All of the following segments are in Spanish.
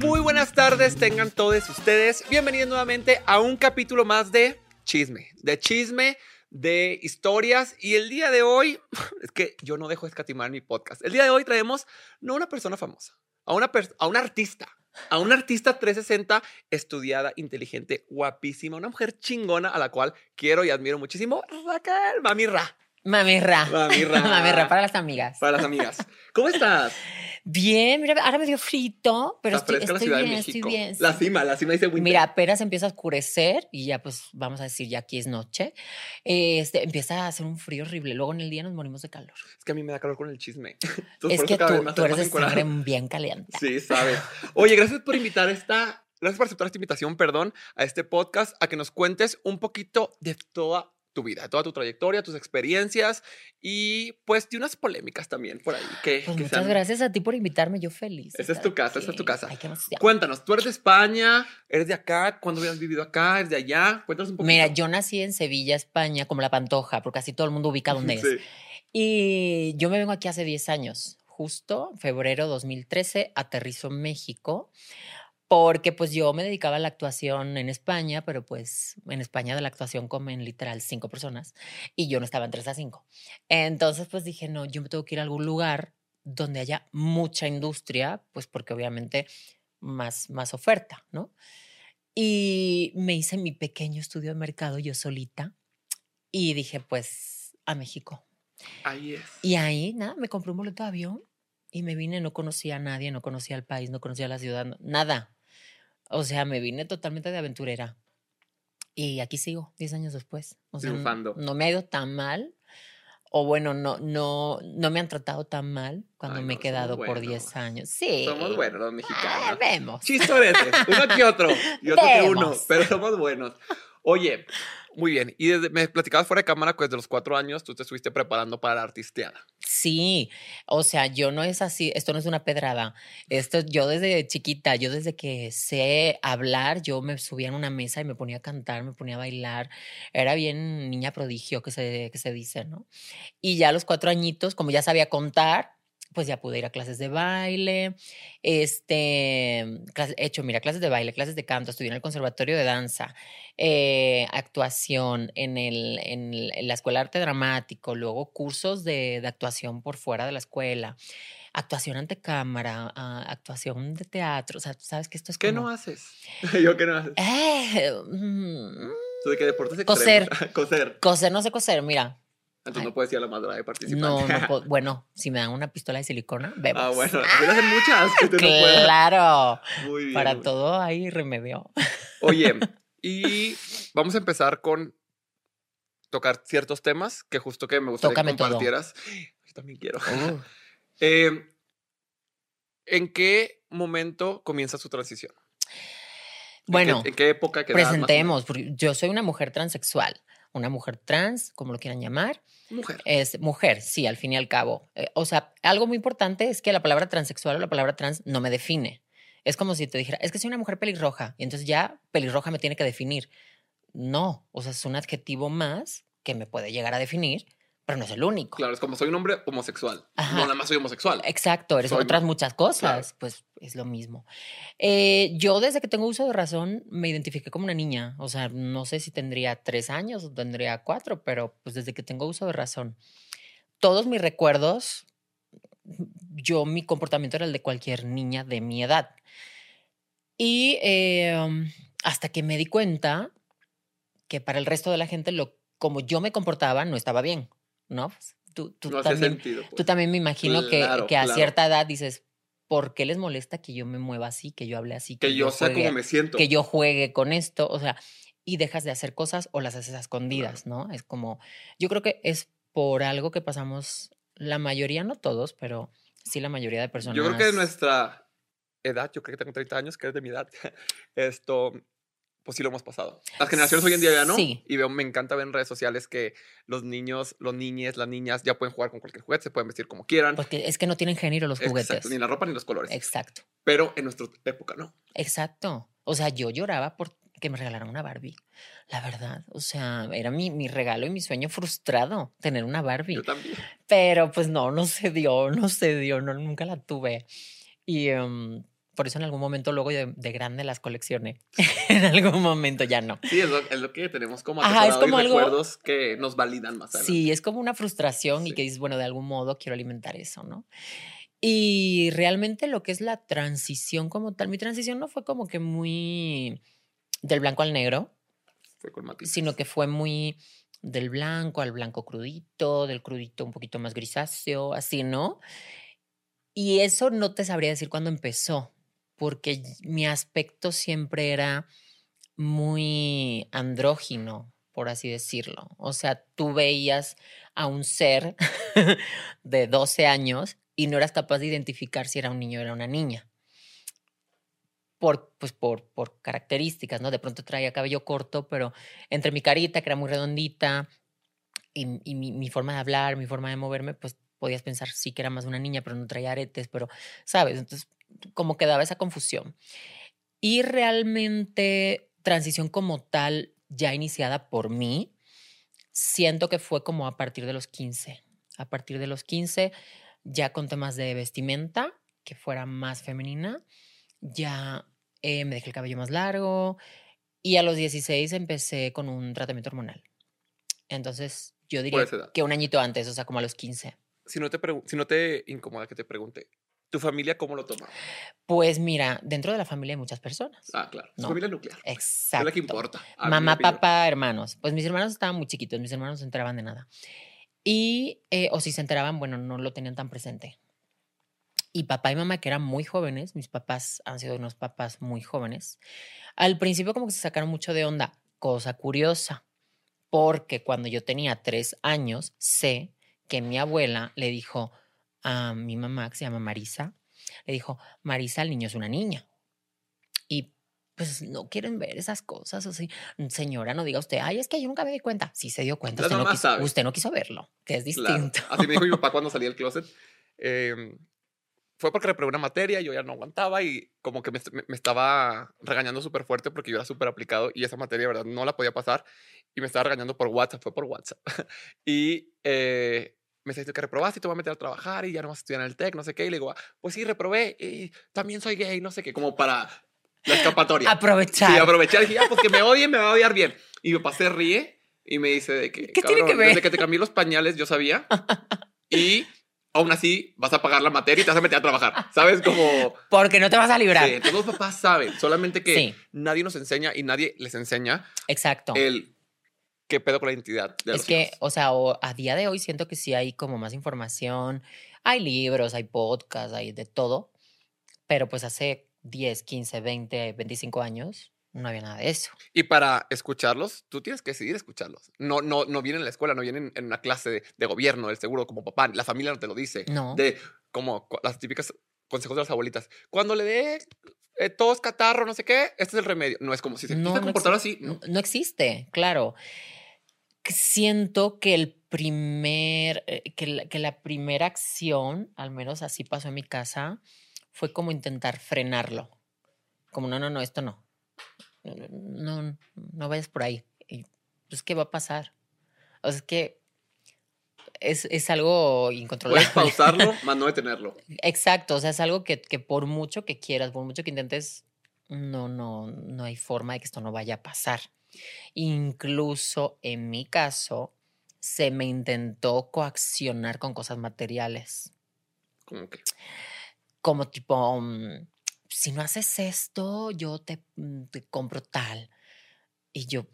Muy buenas tardes, tengan todos ustedes. Bienvenidos nuevamente a un capítulo más de chisme, de chisme, de historias. Y el día de hoy, es que yo no dejo de escatimar mi podcast. El día de hoy traemos no a una persona famosa, a una, a una artista, a una artista 360 estudiada, inteligente, guapísima, una mujer chingona a la cual quiero y admiro muchísimo, Raquel Mami Ra. Mami Ra. Mami Ra. Mami Ra, para las amigas. Para las amigas. ¿Cómo estás? Bien, mira, ahora me dio frito, pero estoy, fresca la estoy Ciudad de bien, México. estoy bien. La cima, la cima dice winter. Mira, apenas empieza a oscurecer y ya pues vamos a decir, ya aquí es noche. Este, empieza a hacer un frío horrible. Luego en el día nos morimos de calor. Es que a mí me da calor con el chisme. Entonces, es que tú, tú eres de sangre bien caliente. Sí, sabes. Oye, gracias por invitar esta, gracias por aceptar esta invitación, perdón, a este podcast, a que nos cuentes un poquito de toda tu vida, toda tu trayectoria, tus experiencias y pues de unas polémicas también por ahí. Que, Pues que muchas sean- gracias a ti por invitarme, yo feliz. Esa es tu casa, esa es tu casa. Ay. Cuéntanos, tú eres de España, eres de acá, ¿cuándo habías vivido acá? ¿Eres de allá? Cuéntanos un poquito. Mira, yo nací en Sevilla, España, como la Pantoja, porque casi todo el mundo ubica dónde es. Sí. Y yo me vengo aquí hace 10 años, justo febrero 2013, aterrizo en México, porque pues yo me dedicaba a la actuación en España, pero pues en España de la actuación comen literal cinco personas y yo no estaba entre esas cinco. Entonces pues dije, no, yo me tengo que ir a algún lugar donde haya mucha industria, pues porque obviamente más, más oferta, ¿no? Y me hice mi pequeño estudio de mercado yo solita y dije, pues a México. Ahí es. Y ahí, nada, me compré un boleto de avión y me vine, no conocía a nadie, no conocía el país, no conocía la ciudad, nada. O sea, me vine totalmente de aventurera. Y aquí sigo, 10 años después. O sea, Triunfando. no me ha ido tan mal. O bueno, no, no, no me han tratado tan mal cuando Ay, me he no, quedado por 10 buenos. años. Sí. Somos buenos los Ah, mexicanos. vemos. Chistoretes, uno que otro y otro que uno, Vemos. pero somos buenos. Oye, muy bien. Y desde, me platicabas fuera de cámara que desde los cuatro años tú te estuviste preparando para la artisteada. Sí, o sea, yo no es así, esto no es una pedrada. Esto yo desde chiquita, yo desde que sé hablar, yo me subía en una mesa y me ponía a cantar, me ponía a bailar. Era bien niña prodigio que se, que se dice, ¿no? Y ya a los cuatro añitos, como ya sabía contar, pues ya pude ir a clases de baile, este, clas- he hecho, mira, clases de baile, clases de canto, estudié en el conservatorio de danza, eh, actuación en, el, en, el- en la escuela de arte dramático, luego cursos de, de actuación por fuera de la escuela, actuación ante cámara, ah, actuación de teatro, o sea, tú sabes que esto es ¿Qué como... no haces? Yo qué no haces. Eh, mm, ¿Tú de qué deportes Coser. coser. coser, no sé coser, mira. Entonces Ay. no puedes ir a la madrugada de participar. No, no puedo. Bueno, si me dan una pistola de silicona, vemos. Ah, bueno, hacer muchas que no puedas. Claro. Muy bien. Para muy- todo hay remedio. Oye, y vamos a empezar con tocar ciertos temas que justo que me gustaría Tócame que todo. compartieras. Yo también quiero. Uh, Eh, ¿En qué momento comienza su transición? ¿En Bueno, qué, en qué época menos? presentemos, porque yo soy una mujer transexual, una mujer trans, como lo quieran llamar. Mujer. Es mujer, sí, al fin y al cabo. Eh, o sea, algo muy importante es que la palabra transexual o la palabra trans no me define. Es como si te dijera, es que soy una mujer pelirroja, y entonces ya pelirroja me tiene que definir. No, o sea, es un adjetivo más que me puede llegar a definir, pero no es el único. Claro, es como soy un hombre homosexual. Ajá. No, nada más soy homosexual. Exacto, eres Soy- otras muchas cosas, claro. pues es lo mismo. Eh, yo desde que tengo uso de razón me identifiqué como una niña, o sea, no sé si tendría tres años o tendría cuatro, pero pues desde que tengo uso de razón. Todos mis recuerdos, yo mi comportamiento era el de cualquier niña de mi edad. Y eh, hasta que me di cuenta que para el resto de la gente, lo, como yo me comportaba, no estaba bien, ¿no? Pues, tú, tú no hace también, sentido. pues. Tú también me imagino que- que, a claro. cierta edad dices, ¿por qué les molesta que yo me mueva así, que yo hable así, que yo sé juegue, cómo me siento. que yo juegue con esto? O sea, y dejas de hacer cosas o las haces a escondidas, ¿no? Es como, yo creo que es por algo que pasamos la mayoría, no todos, pero sí la mayoría de personas. Yo creo que de nuestra edad, yo creo que tengo 30 años, que eres de mi edad, esto, pues sí lo hemos pasado. Las generaciones hoy en día ya no. Sí. Y veo, me encanta ver en redes sociales que los niños, los niñes, las niñas ya pueden jugar con cualquier juguete, se pueden vestir como quieran. Porque es que no tienen género los juguetes. Exacto, ni la ropa ni los colores. Exacto, Pero en nuestra época no. exacto. O sea, yo lloraba por que me regalaran una Barbie. La verdad, o sea, era mi, mi regalo y mi sueño frustrado, tener una Barbie. Yo también. Pero pues no, no se dio, no se dio, no, nunca la tuve. Y em, por eso en algún momento luego de, de grande las coleccioné. en algún momento ya no. Sí, es lo, es lo que tenemos como Ajá, es y como algo- recuerdos que nos validan más adelante. Sí, es como una frustración y que dices, bueno, de algún modo quiero alimentar eso, ¿no? Y realmente lo que es la transición como tal, mi transición no fue como que muy del blanco al negro, Fue con matices. sino que fue muy del blanco al blanco crudito, del crudito un poquito más grisáceo, así, ¿no? Y eso no te sabría decir cuándo empezó, porque mi aspecto siempre era muy andrógino, por así decirlo. O sea, tú veías a un ser de 12 años y no eras capaz de identificar si era un niño o era una niña. Por, pues por, por características, ¿no? De pronto traía cabello corto, pero entre mi carita, que era muy redondita, y, y mi, mi forma de hablar, mi forma de moverme, pues podías pensar sí que era más una niña, pero no traía aretes, pero, ¿sabes? Entonces, como que daba esa confusión. Y realmente, transición como tal, ya iniciada por mí, siento que fue como a partir de los 15. A partir de los 15, ya con temas de vestimenta, que fuera más femenina, ya eh, me dejé el cabello más largo y a los 16 empecé con un tratamiento hormonal. Entonces, yo diría que un añito antes, o sea, como a los 15. Si no, te si no te incomoda que te pregunte, ¿tu familia cómo lo toma? Pues mira, dentro de la familia hay muchas personas. Ah, claro. No. familia nuclear. Es Exacto. la que importa. a Mamá, papá, hermanos. Pues mis hermanos estaban muy chiquitos, mis hermanos no se enteraban de nada. Y, eh, o si se enteraban, bueno, no lo tenían tan presente. Y papá y mamá, que eran muy jóvenes, mis papás han sido unos papás muy jóvenes, al principio como que se sacaron mucho de onda, cosa curiosa, porque cuando yo tenía tres años, sé que mi abuela le dijo a mi mamá, que se llama Marisa, le dijo, Marisa, el niño es una niña. Y pues no quieren ver esas cosas así. Señora, no diga usted, ay, es que yo nunca me di cuenta. Sí se dio cuenta, usted no, quiso, usted no quiso verlo, que es Claro. distinto. Así me dijo mi papá cuando salí del closet. Eh, fue porque reprobé una materia, yo ya no aguantaba y como que me, me- me estaba regañando súper fuerte porque yo era súper aplicado y esa materia, de verdad, no la podía pasar y me estaba regañando por WhatsApp, fue por WhatsApp. y eh, me está diciendo que reprobaste y te voy a meter a trabajar y ya no vas a estudiar en el TEC, no sé qué. Y le digo, "Ah, pues sí, reprobé y también soy gay, no sé qué, como para la escapatoria. Aprovechar. Sí, aprovechar. Y dije, ya, pues que me odien, me va a odiar bien. Y mi papá se ríe y me dice de que, ¿Qué tiene que "Cabrón, ver?" desde que te cambié los pañales yo sabía. y aún así vas a pagar la materia y te vas a meter a trabajar. ¿Sabes? Como... Porque no te vas a librar. Sí, todos los papás saben, solamente que Sí. nadie nos enseña y nadie les enseña Exacto. el qué pedo con la identidad de es los que, hijos. o sea, o- a día de hoy siento que sí hay como más información. Hay libros, hay podcasts, hay de todo. Pero pues hace 10, 15, 20, 25 años no había nada de eso. Y para escucharlos, tú tienes que decidir escucharlos. No, no, no vienen en la escuela, no vienen en una clase de, de gobierno, del seguro, como papá. La familia no te lo dice. No. De como las típicas consejos de las abuelitas. Cuando le dé eh, tos, catarro, no sé qué, este es el remedio. No es como si se No, no comportar exi- así. No, no existe, claro. Siento que el primer, eh, que la, que la primera acción, al menos así pasó en mi casa, fue como intentar frenarlo. Como, no, no, no, esto no. No, no, no vayas por ahí. Y, pues, ¿qué va a pasar? O sea, es que es, es algo incontrolable. Puedes pausarlo, más no detenerlo. Exacto, o sea, es algo que, que por mucho que quieras, por mucho que intentes, no, no, no hay forma de que esto no vaya a pasar. Incluso en mi caso, se me intentó coaccionar con cosas materiales, Como que. como tipo, mm, si no haces esto, yo te, mm, te compro tal. Y yo,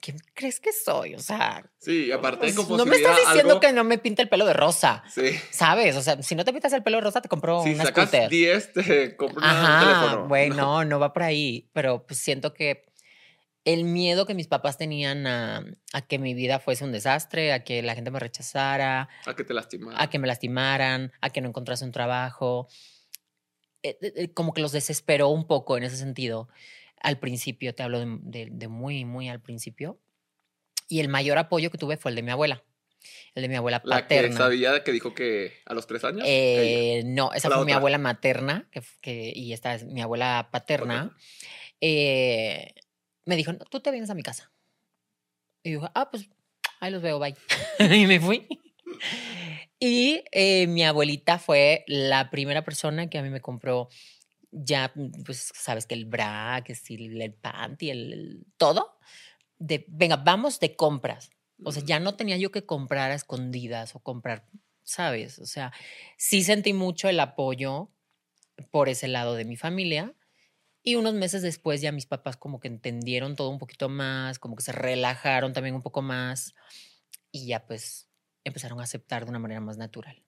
¿quién crees que soy? O sea, Sí, aparte pues, no me estás diciendo algo, que no me pinte el pelo de rosa. Sí. ¿Sabes? O sea, si no te pintas el pelo de rosa, te compro Si una sacas scooter. 10, te compro un teléfono. güey, No. no, no va por ahí. Pero pues siento que el miedo que mis papás tenían a, a que mi vida fuese un desastre, a que la gente me rechazara, A que te lastimas. a que me lastimaran, a que no encontrase un trabajo, eh, eh, eh, como que los desesperó un poco en ese sentido. Al principio, te hablo de, de- de muy, muy al principio. Y el mayor apoyo que tuve fue el de mi abuela, el de mi abuela La que paterna. sabía que dijo que a los tres años. Eh, no, esa fue mi otra. abuela materna que, que- y esta es mi abuela paterna. eh, me dijo, "No, tú te vienes a mi casa. Y yo, ah, pues ahí los veo, bye. y me fui. Y eh, mi abuelita fue la primera persona que a mí me compró ya, pues sabes que el bra, que sí, el, el panty, el, el- todo. De, venga, vamos de compras. O sea, ya no tenía yo que comprar a escondidas o comprar, ¿sabes? O sea, sí sentí mucho el apoyo por ese lado de mi familia. Y unos meses después ya mis papás como que entendieron todo un poquito más, como que se relajaron también un poco más y ya pues empezaron a aceptar de una manera más natural.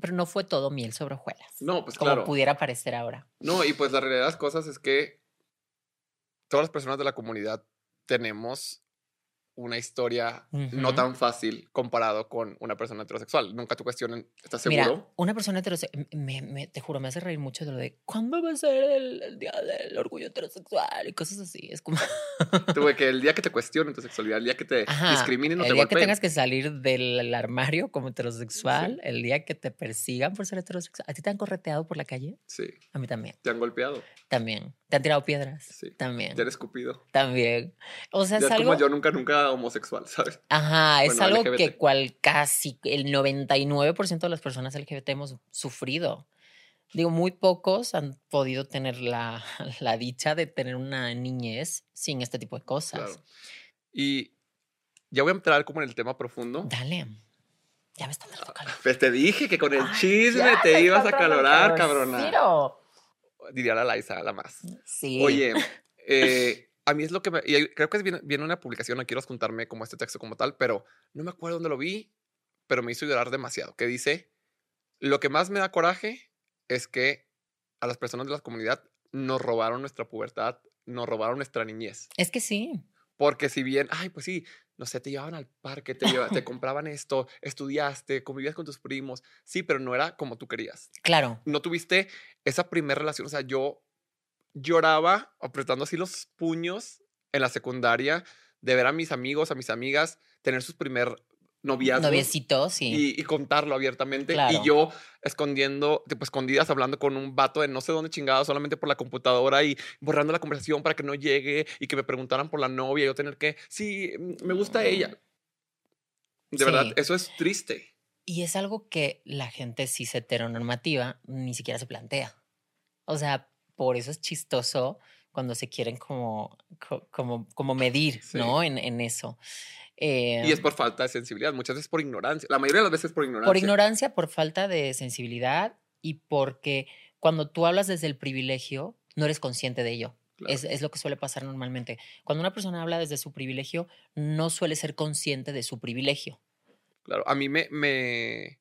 Pero no fue todo miel sobre hojuelas, No, pues como claro. pudiera parecer ahora. No, y pues la realidad de las cosas es que todas las personas de la comunidad tenemos una historia no tan fácil comparado con una persona heterosexual. Nunca te cuestionen, ¿estás seguro? Mira, una persona heterosexual, me, me- te juro, me hace reír mucho de lo de ¿cuándo va a ser el, el día del orgullo heterosexual? Y cosas así. Es como, Tuve que el día que te cuestionen tu sexualidad, el día que te Ajá, discriminen o el te día que tengas que salir del armario como heterosexual, el día que te persigan por ser heterosexual. ¿A ti te han correteado por la calle? Sí, A mí también. te han golpeado, También. ¿Te han tirado piedras? Sí. También. te han escupido. También. O sea, Ya es es algo. como yo nunca, nunca homosexual, ¿sabes? Ajá, es Bueno, algo LGBT. que cual casi el 99% de las personas LGBT hemos sufrido. Digo, muy pocos han podido tener la, la dicha de tener una niñez sin este tipo de cosas. Claro. Y ya voy a entrar como en el tema profundo. Dale. Ya me está dando calor. Pues te dije que con el chisme te ibas a calorar, cabrona. Diría la Laisa, la más. Sí. Oye, eh, a mí es lo que me. y creo que bien una publicación, no quiero juntarme como este texto como tal, pero no me acuerdo dónde lo vi, pero me hizo llorar demasiado. Que dice: Lo que más me da coraje es que a las personas de la comunidad nos robaron nuestra pubertad, nos robaron nuestra niñez. Es que sí. Porque si bien, ay, pues sí, no sé, te llevaban al parque, te, lleva- te compraban esto, estudiaste, convivías con tus primos, sí, pero no era como tú querías Claro. no tuviste esa primera relación. O sea, yo lloraba apretando así los puños en la secundaria de ver a mis amigos, a mis amigas tener sus primer noviazgos. Noviecito, sí. Y, y contarlo abiertamente. Claro. Y yo escondiendo, tipo, escondidas, hablando con un vato de no sé dónde chingado, solamente por la computadora y borrando la conversación para que no llegue y que me preguntaran por la novia y yo tener que, sí, mm, me gusta ella. De verdad, eso es triste. Y es algo que la gente cis heteronormativa ni siquiera se plantea. O sea, por eso es chistoso cuando se quieren como, co- como, como medir, Sí. ¿no? En, en eso. Eh, Y es por falta de sensibilidad, muchas veces por ignorancia. La mayoría de las veces por ignorancia. por ignorancia, por falta de sensibilidad y porque cuando tú hablas desde el privilegio, no eres consciente de ello. Claro. Es, es lo que suele pasar normalmente. Cuando una persona habla desde su privilegio, no suele ser consciente de su privilegio. Claro, a mí me, me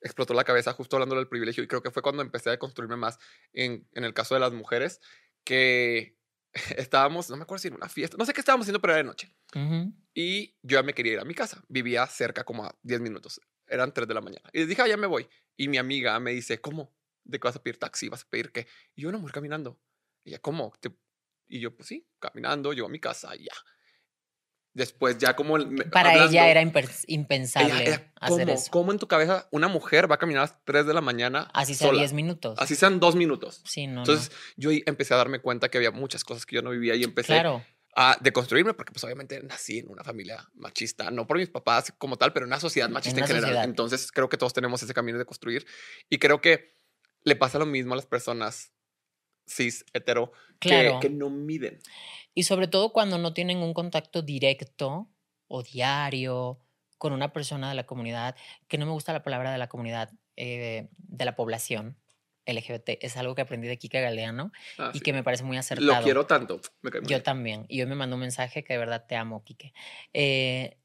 explotó la cabeza justo hablando del privilegio y creo que fue cuando empecé a construirme más en, en el caso de las mujeres, que estábamos, no me acuerdo si en una fiesta, no sé qué estábamos haciendo, pero era de noche. Y yo ya me quería ir a mi casa. Vivía cerca como a 10 minutos. Eran 3 de la mañana. Y les dije, ah, ya me voy. Y mi amiga me dice, ¿cómo? ¿De qué vas a pedir taxi? ¿Vas a pedir qué? Y yo, una mujer caminando. Y ella, ¿cómo? Te- Y yo, pues sí, caminando, llego a mi casa y ya. Después ya como... Para hablando- ella era impensable ella- ella, hacer ¿cómo? eso. ¿Cómo en tu cabeza una mujer va a caminar a las 3 de la mañana Así sea sola? 10 minutos. Así sean dos minutos. Sí, no, Entonces yo empecé a darme cuenta que había muchas cosas que yo no vivía y empecé Claro. a deconstruirme porque pues obviamente nací en una familia machista, no por mis papás como tal, pero en una sociedad machista en, general. sociedad. Entonces creo que todos tenemos ese camino de construir y creo que le pasa lo mismo a las personas cis, hetero, que- Claro. que, no miden. Y sobre todo cuando no tienen un contacto directo o diario con una persona de la comunidad, que no me gusta la palabra de la comunidad, eh, de la población LGBT. Es algo que aprendí de Kika Galeano Ah, y sí. que me parece muy acertado. Lo quiero tanto. Me cae muy Yo bien. también. Y hoy me mandó un mensaje que de verdad te amo, Quique. Eh,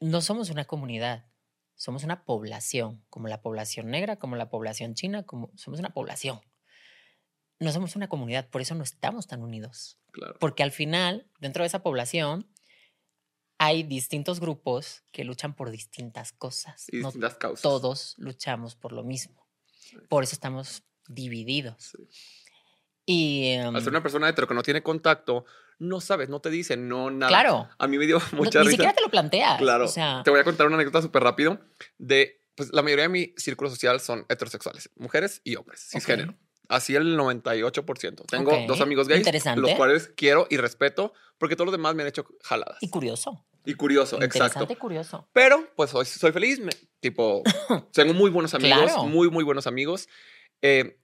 no somos una comunidad, somos una población, como la población negra, como la población china, como somos una población. No somos una comunidad, por eso no estamos tan unidos. Claro. Porque al final, dentro de esa población, hay distintos grupos que luchan por distintas cosas. Y no distintas causas. todos luchamos por lo mismo. Por eso estamos divididos. Sí. Y em, Al ser una persona hetero que no tiene contacto, no sabes, no te dicen, no nada. claro, A mí me dio no- mucha ni risa. siquiera te lo planteas. Claro. O sea, Te voy a contar una anécdota súper rápido de, pues la mayoría de mi círculo social son heterosexuales, mujeres y hombres, cisgénero. Así el 98%. Tengo Ok, dos amigos gays, los cuales quiero y respeto, porque todos los demás me han hecho jaladas. Y curioso. Y curioso, Interesante exacto. y curioso. Pero, pues soy, soy feliz. me- tipo, tengo muy buenos amigos, Claro. muy, muy buenos amigos. Eh,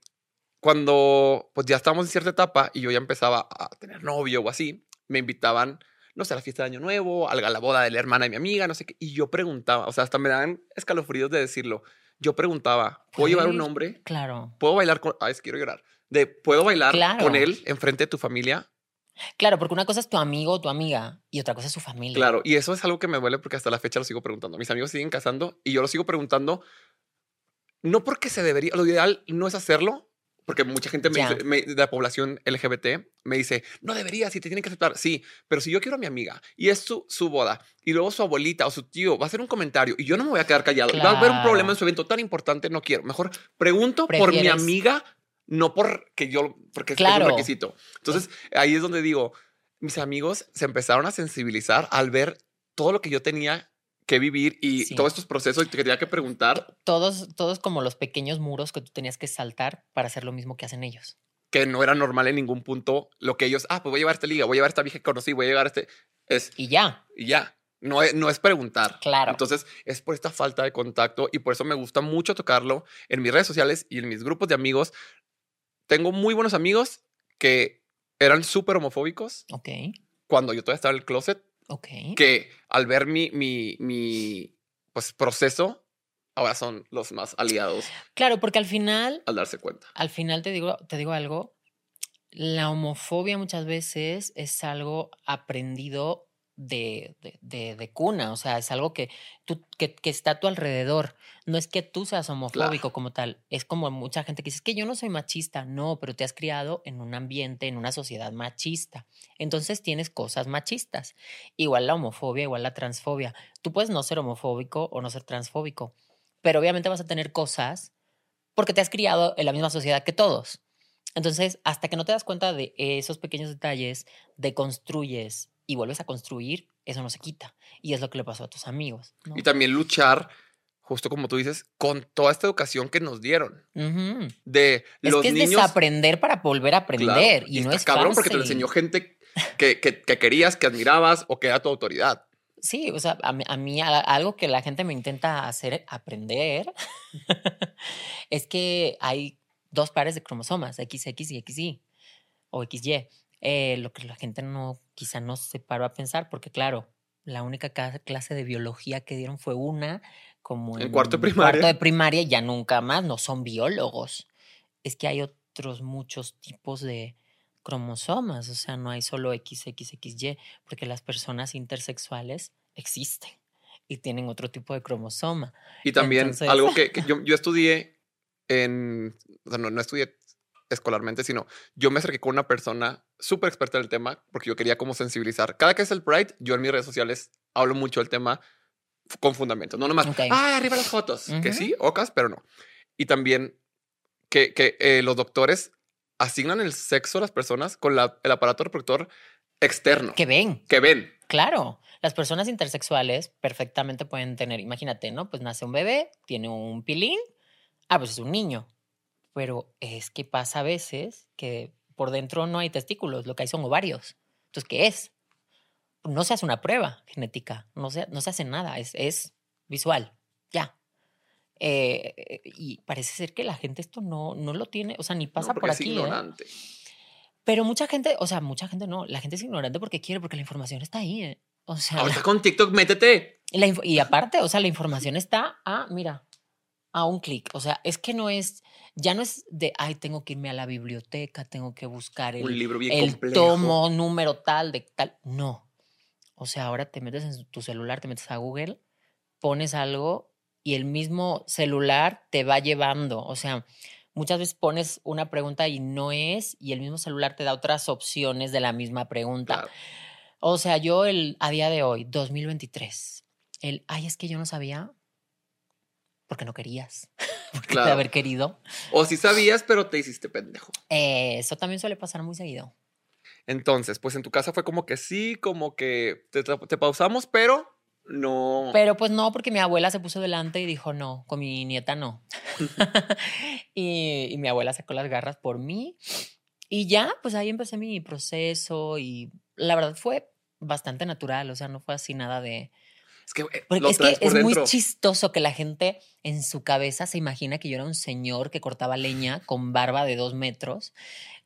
cuando pues ya estábamos en cierta etapa y yo ya empezaba a tener novio o así, me invitaban, no sé, a la fiesta de Año Nuevo, a la boda de la hermana de mi amiga, no sé qué. Y yo preguntaba, o sea, hasta me dan escalofríos de decirlo. Yo preguntaba, ¿puedo llevar un nombre? Claro. ¿Puedo bailar con.? Ay, quiero llorar. De, ¿puedo bailar Claro. con él enfrente de tu familia? Claro, porque una cosa es tu amigo o tu amiga y otra cosa es su familia. Claro, y eso es algo que me duele porque hasta la fecha lo sigo preguntando. Mis amigos siguen casando y yo lo sigo preguntando. No porque se debería, lo ideal no es hacerlo, porque mucha gente me Ya. dice- me- de la población LGBT me dice, no deberías y te tienen que aceptar. Sí, pero si yo quiero a mi amiga y es su, su boda y luego su abuelita o su tío va a hacer un comentario y yo no me voy a quedar callado y va a haber un Claro. problema en su evento tan importante, no quiero. Mejor pregunto por mi amiga, no porque yo, porque es- es Claro. un requisito. Entonces ahí es donde digo, mis amigos se empezaron a sensibilizar al ver todo lo que yo tenía que vivir y Sí. todos estos procesos que tenía que preguntar Todos, todos como los pequeños muros que tú tenías que saltar para hacer lo mismo que hacen ellos. que no era normal en ningún punto lo que ellos, ah, pues voy a llevar esta liga, voy a llevar esta vieja que conocí, voy a llevar este, es, Y ya, y ya, no es, no es preguntar. claro. Entonces es por esta falta de contacto y por eso me gusta mucho tocarlo en mis redes sociales y en mis grupos de amigos. Tengo muy buenos amigos que eran súper homofóbicos ok, cuando yo todavía estaba en el closet, ok. que al ver mi, mi, mi pues, proceso, ahora son los más aliados Claro, porque al final, al darse cuenta. al final te digo, te digo algo. La homofobia muchas veces es algo aprendido de, de, de- de cuna, o sea, es algo que, tú, que, que está a tu alrededor. No es que tú seas homofóbico como tal, es como mucha gente que dice, es que yo no soy machista, no, pero te has criado en un ambiente, en una sociedad machista. Entonces tienes cosas machistas. Igual la homofobia, igual la transfobia. Tú puedes no ser homofóbico o no ser transfóbico, pero obviamente vas a tener cosas porque te has criado en la misma sociedad que todos. Entonces, hasta que no te das cuenta de esos pequeños detalles, deconstruyes y vuelves a construir, eso no se quita. Y es lo que le pasó a tus amigos. ¿no? Y también luchar, justo como tú dices, con toda esta educación que nos dieron. Ujú. De Es los que es niños. desaprender para volver a Claro, aprender. y, no está es cabrón porque te lo fácil. enseñó gente que, que, que querías, que admirabas o que era tu autoridad. Sí, o sea, a mí, a mí a- algo que la gente me intenta hacer aprender es que hay dos pares de cromosomas, XX y XY o XY. Eh, lo que la gente no, quizá no se paró a pensar, porque claro, la única ca- clase de biología que dieron fue una, como En cuarto de primaria. cuarto de primaria, ya nunca más, no son biólogos. Es que hay otros muchos tipos de cromosomas, o sea, no hay solo XXXY, porque las personas intersexuales existen y tienen otro tipo de cromosoma. Y también Entonces- algo que, que yo, yo estudié en, o sea, no, no estudié escolarmente, sino yo me acerqué con una persona súper experta en el tema porque yo quería como sensibilizar. Cada que es el Pride, yo en mis redes sociales hablo mucho del tema con fundamentos, no nomás, Ok. ah, arriba las fotos, que sí, ocas, pero no. Y también que, que eh, los doctores asignan el sexo a las personas con la- el aparato reproductor externo Que ven, que ven. claro. Las personas intersexuales perfectamente pueden tener, imagínate, ¿no? Pues nace un bebé, tiene un pilín, ah, pues es un niño. Pero es que pasa a veces que por dentro no hay testículos, lo que hay son ovarios. Entonces, ¿qué es? No se hace una prueba genética, no se, no se hace nada, es, es visual, ya. Eh, y parece ser que la gente esto no, no lo tiene, o sea, ni pasa No, por es aquí. ¿eh? ignorante. Pero mucha gente, o sea, mucha gente no, la gente es ignorante porque quiere, porque la información está ahí. ¿eh? O sea, Ahorita con TikTok, métete. la y aparte, o sea, la información está a, mira, a un clic. O sea, es que no es, ya no es de, ay, tengo que irme a la biblioteca, tengo que buscar Un el, libro bien el complejo. tomo número tal de tal. No. O sea, ahora te metes en tu celular, te metes a Google, pones algo y el mismo celular te va llevando. O sea, muchas veces pones una pregunta y no es, y el mismo celular te da otras opciones de la misma pregunta. Claro. O sea, yo el, a día de hoy, 2023, el, ay, es que yo no sabía porque no querías, porque de Claro. haber querido. O si sabías, pero te hiciste pendejo. Eh, eso también suele pasar muy seguido. Entonces, pues en tu casa fue como que sí, como que te, te pausamos, pero no. Pero pues no, porque mi abuela se puso delante y dijo, no, con mi nieta no. y, y mi abuela sacó las garras por mí. Y ya, pues ahí empecé mi proceso y la verdad fue bastante natural, o sea, no fue así nada de... Es que, eh, Porque lo es que traes por es muy chistoso que la gente en su cabeza se imagina que yo era un señor que cortaba leña con barba de dos metros,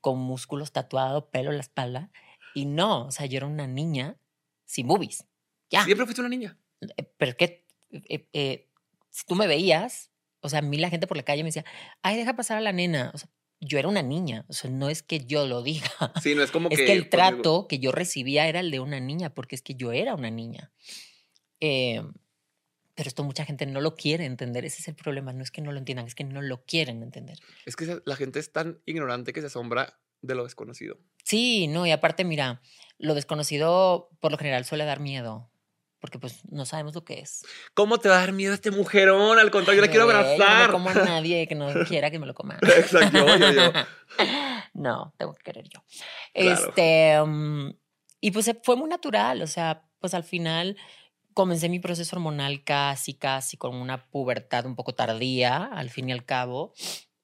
con músculos tatuados, pelo en la espalda. Y no, o sea, yo era una niña sin boobies. Ya. Siempre fuiste una niña. Eh, Pero que eh, eh, si tú me veías, o sea, a mí la gente por la calle me decía, ay, deja pasar a la nena. O sea, yo era una niña, o sea, no es que yo lo diga. Sí, no es como Es que. que el trato que yo recibía era el de una niña, porque es que yo era una niña. Eh, pero esto mucha gente no lo quiere entender. Ese es el problema. No es que no lo entiendan, es que no lo quieren entender. Es que la gente es tan ignorante que se asombra de lo desconocido. Sí, no, y aparte, mira, lo desconocido por lo general suele dar miedo, porque pues no sabemos lo que es. ¿Cómo te va a dar miedo este mujerón? Al contrario, yo la quiero Bebé, Yo no abrazar. como a nadie que no quiera que me lo coma. Exacto, yo, yo. No, tengo que querer yo. Claro. Este, mm, y pues fue muy natural, o sea, pues al final comencé mi proceso hormonal casi, casi con una pubertad un poco tardía, al fin y al cabo.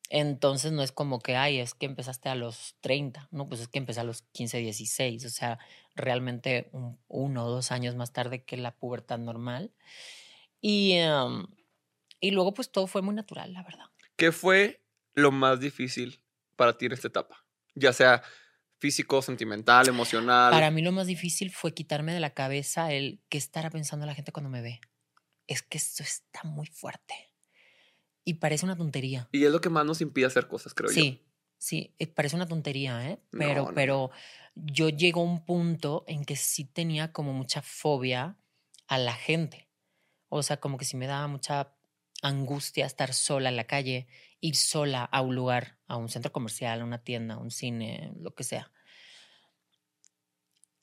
Entonces no es como que, ay, es que empezaste a los 30, no, pues es que empecé a los 15, 16, o sea, realmente un- uno o dos años más tarde que la pubertad normal. Y, em, y luego pues todo fue muy natural, la verdad. ¿Qué fue lo más difícil para ti en esta etapa? Ya sea físico, sentimental, emocional. Para mí lo más difícil fue quitarme de la cabeza el que estará pensando la gente cuando me ve. Es que esto está muy fuerte. Y parece una tontería. Y es lo que más nos impide hacer cosas, creo yo. Sí, sí, eh, parece una tontería, ¿eh? Pero, no, no. pero yo llego a un punto en que sí tenía como mucha fobia a la gente. O sea, como que sí me daba mucha angustia estar sola en la calle, ir sola a un lugar, a un centro comercial, a una tienda, a un cine, lo que sea.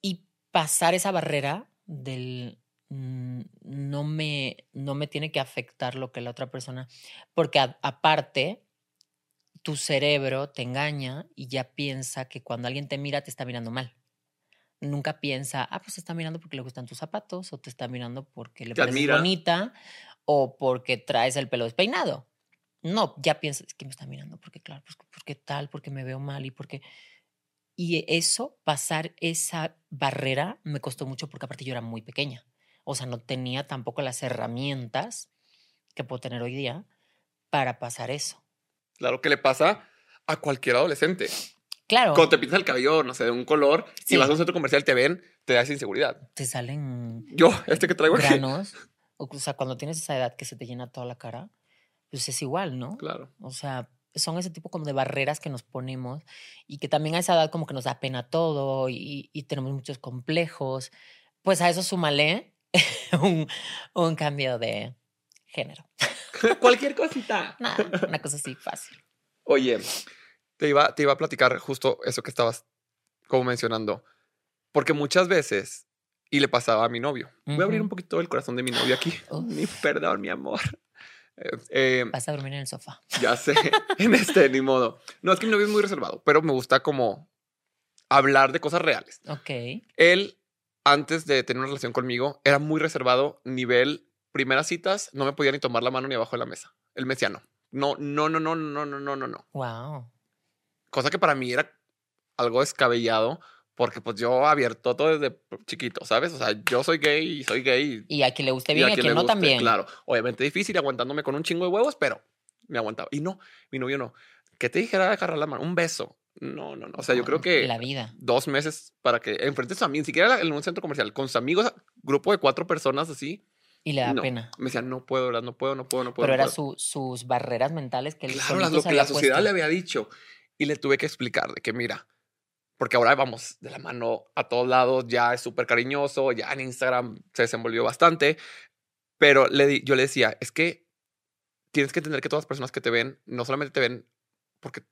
Y pasar esa barrera del mm, no me, no me tiene que afectar lo que la otra persona, porque a- aparte tu cerebro te engaña y ya piensa que cuando alguien te mira te está mirando mal. Nunca piensa, ah, pues te está mirando porque le gustan tus zapatos o te está mirando porque le Te pareces admira. bonita o porque traes el pelo despeinado. No, ya piensas es que me está mirando porque claro, pues porque tal, porque me veo mal y porque y eso pasar esa barrera me costó mucho porque aparte yo era muy pequeña. O sea, no tenía tampoco las herramientas que puedo tener hoy día para pasar eso. Claro que le pasa a cualquier adolescente. Claro, Cuando te pintas el cabello, no sé, de un color, Sí. y vas a un centro comercial, te ven, te da esa inseguridad. te salen Yo, este que traigo aquí. O sea, cuando tienes esa edad que se te llena toda la cara, pues es igual, ¿no? Claro. O sea, son ese tipo como de barreras que nos ponemos y que también a esa edad como que nos da pena todo y, y tenemos muchos complejos. Pues a eso súmale un, un cambio de género. Cualquier cosita. Nada, una cosa así fácil. Oye, te iba, te iba a platicar justo eso que estabas como mencionando. Porque muchas veces, y le pasaba a mi novio. Voy a abrir un poquito el corazón de mi novio aquí. Mi perdón, mi amor. Eh, eh, Vas a dormir en el sofá. ya sé, en este, ni modo. No, es que mi novio es muy reservado, pero me gusta como hablar de cosas reales. Ok. Él, antes de tener una relación conmigo, era muy reservado, nivel primeras citas, no me podía ni tomar la mano ni abajo de la mesa. Él me decía no. No, no, no, no, no, no, no, no, no. Wow. Cosa que para mí era algo descabellado, porque pues yo abierto todo desde chiquito, ¿sabes? O sea, yo soy gay y soy gay. Y a quien le guste bien y a quien quien no guste, también. Claro, obviamente difícil aguantándome con un chingo de huevos, pero me aguantaba. Y no, mi novio no. ¿Qué te dijera agarrar la mano? Un beso. No, no, no. O sea, yo creo que La vida. dos meses para que enfrentes a mí, ni siquiera en un centro comercial, con sus amigos, grupo de cuatro personas así. Y le da no. pena. Me decían, no puedo. No puedo, no puedo, no puedo. Pero no era puedo". su, sus barreras mentales que él Claro, lo que la sociedad puesto. le había dicho. Y le tuve que explicar de que, mira, porque ahora vamos de la mano a todos lados, ya es súper cariñoso, ya en Instagram se desenvolvió bastante, pero le di- yo le decía, es que tienes que entender que todas las personas que te ven, no solamente te ven porque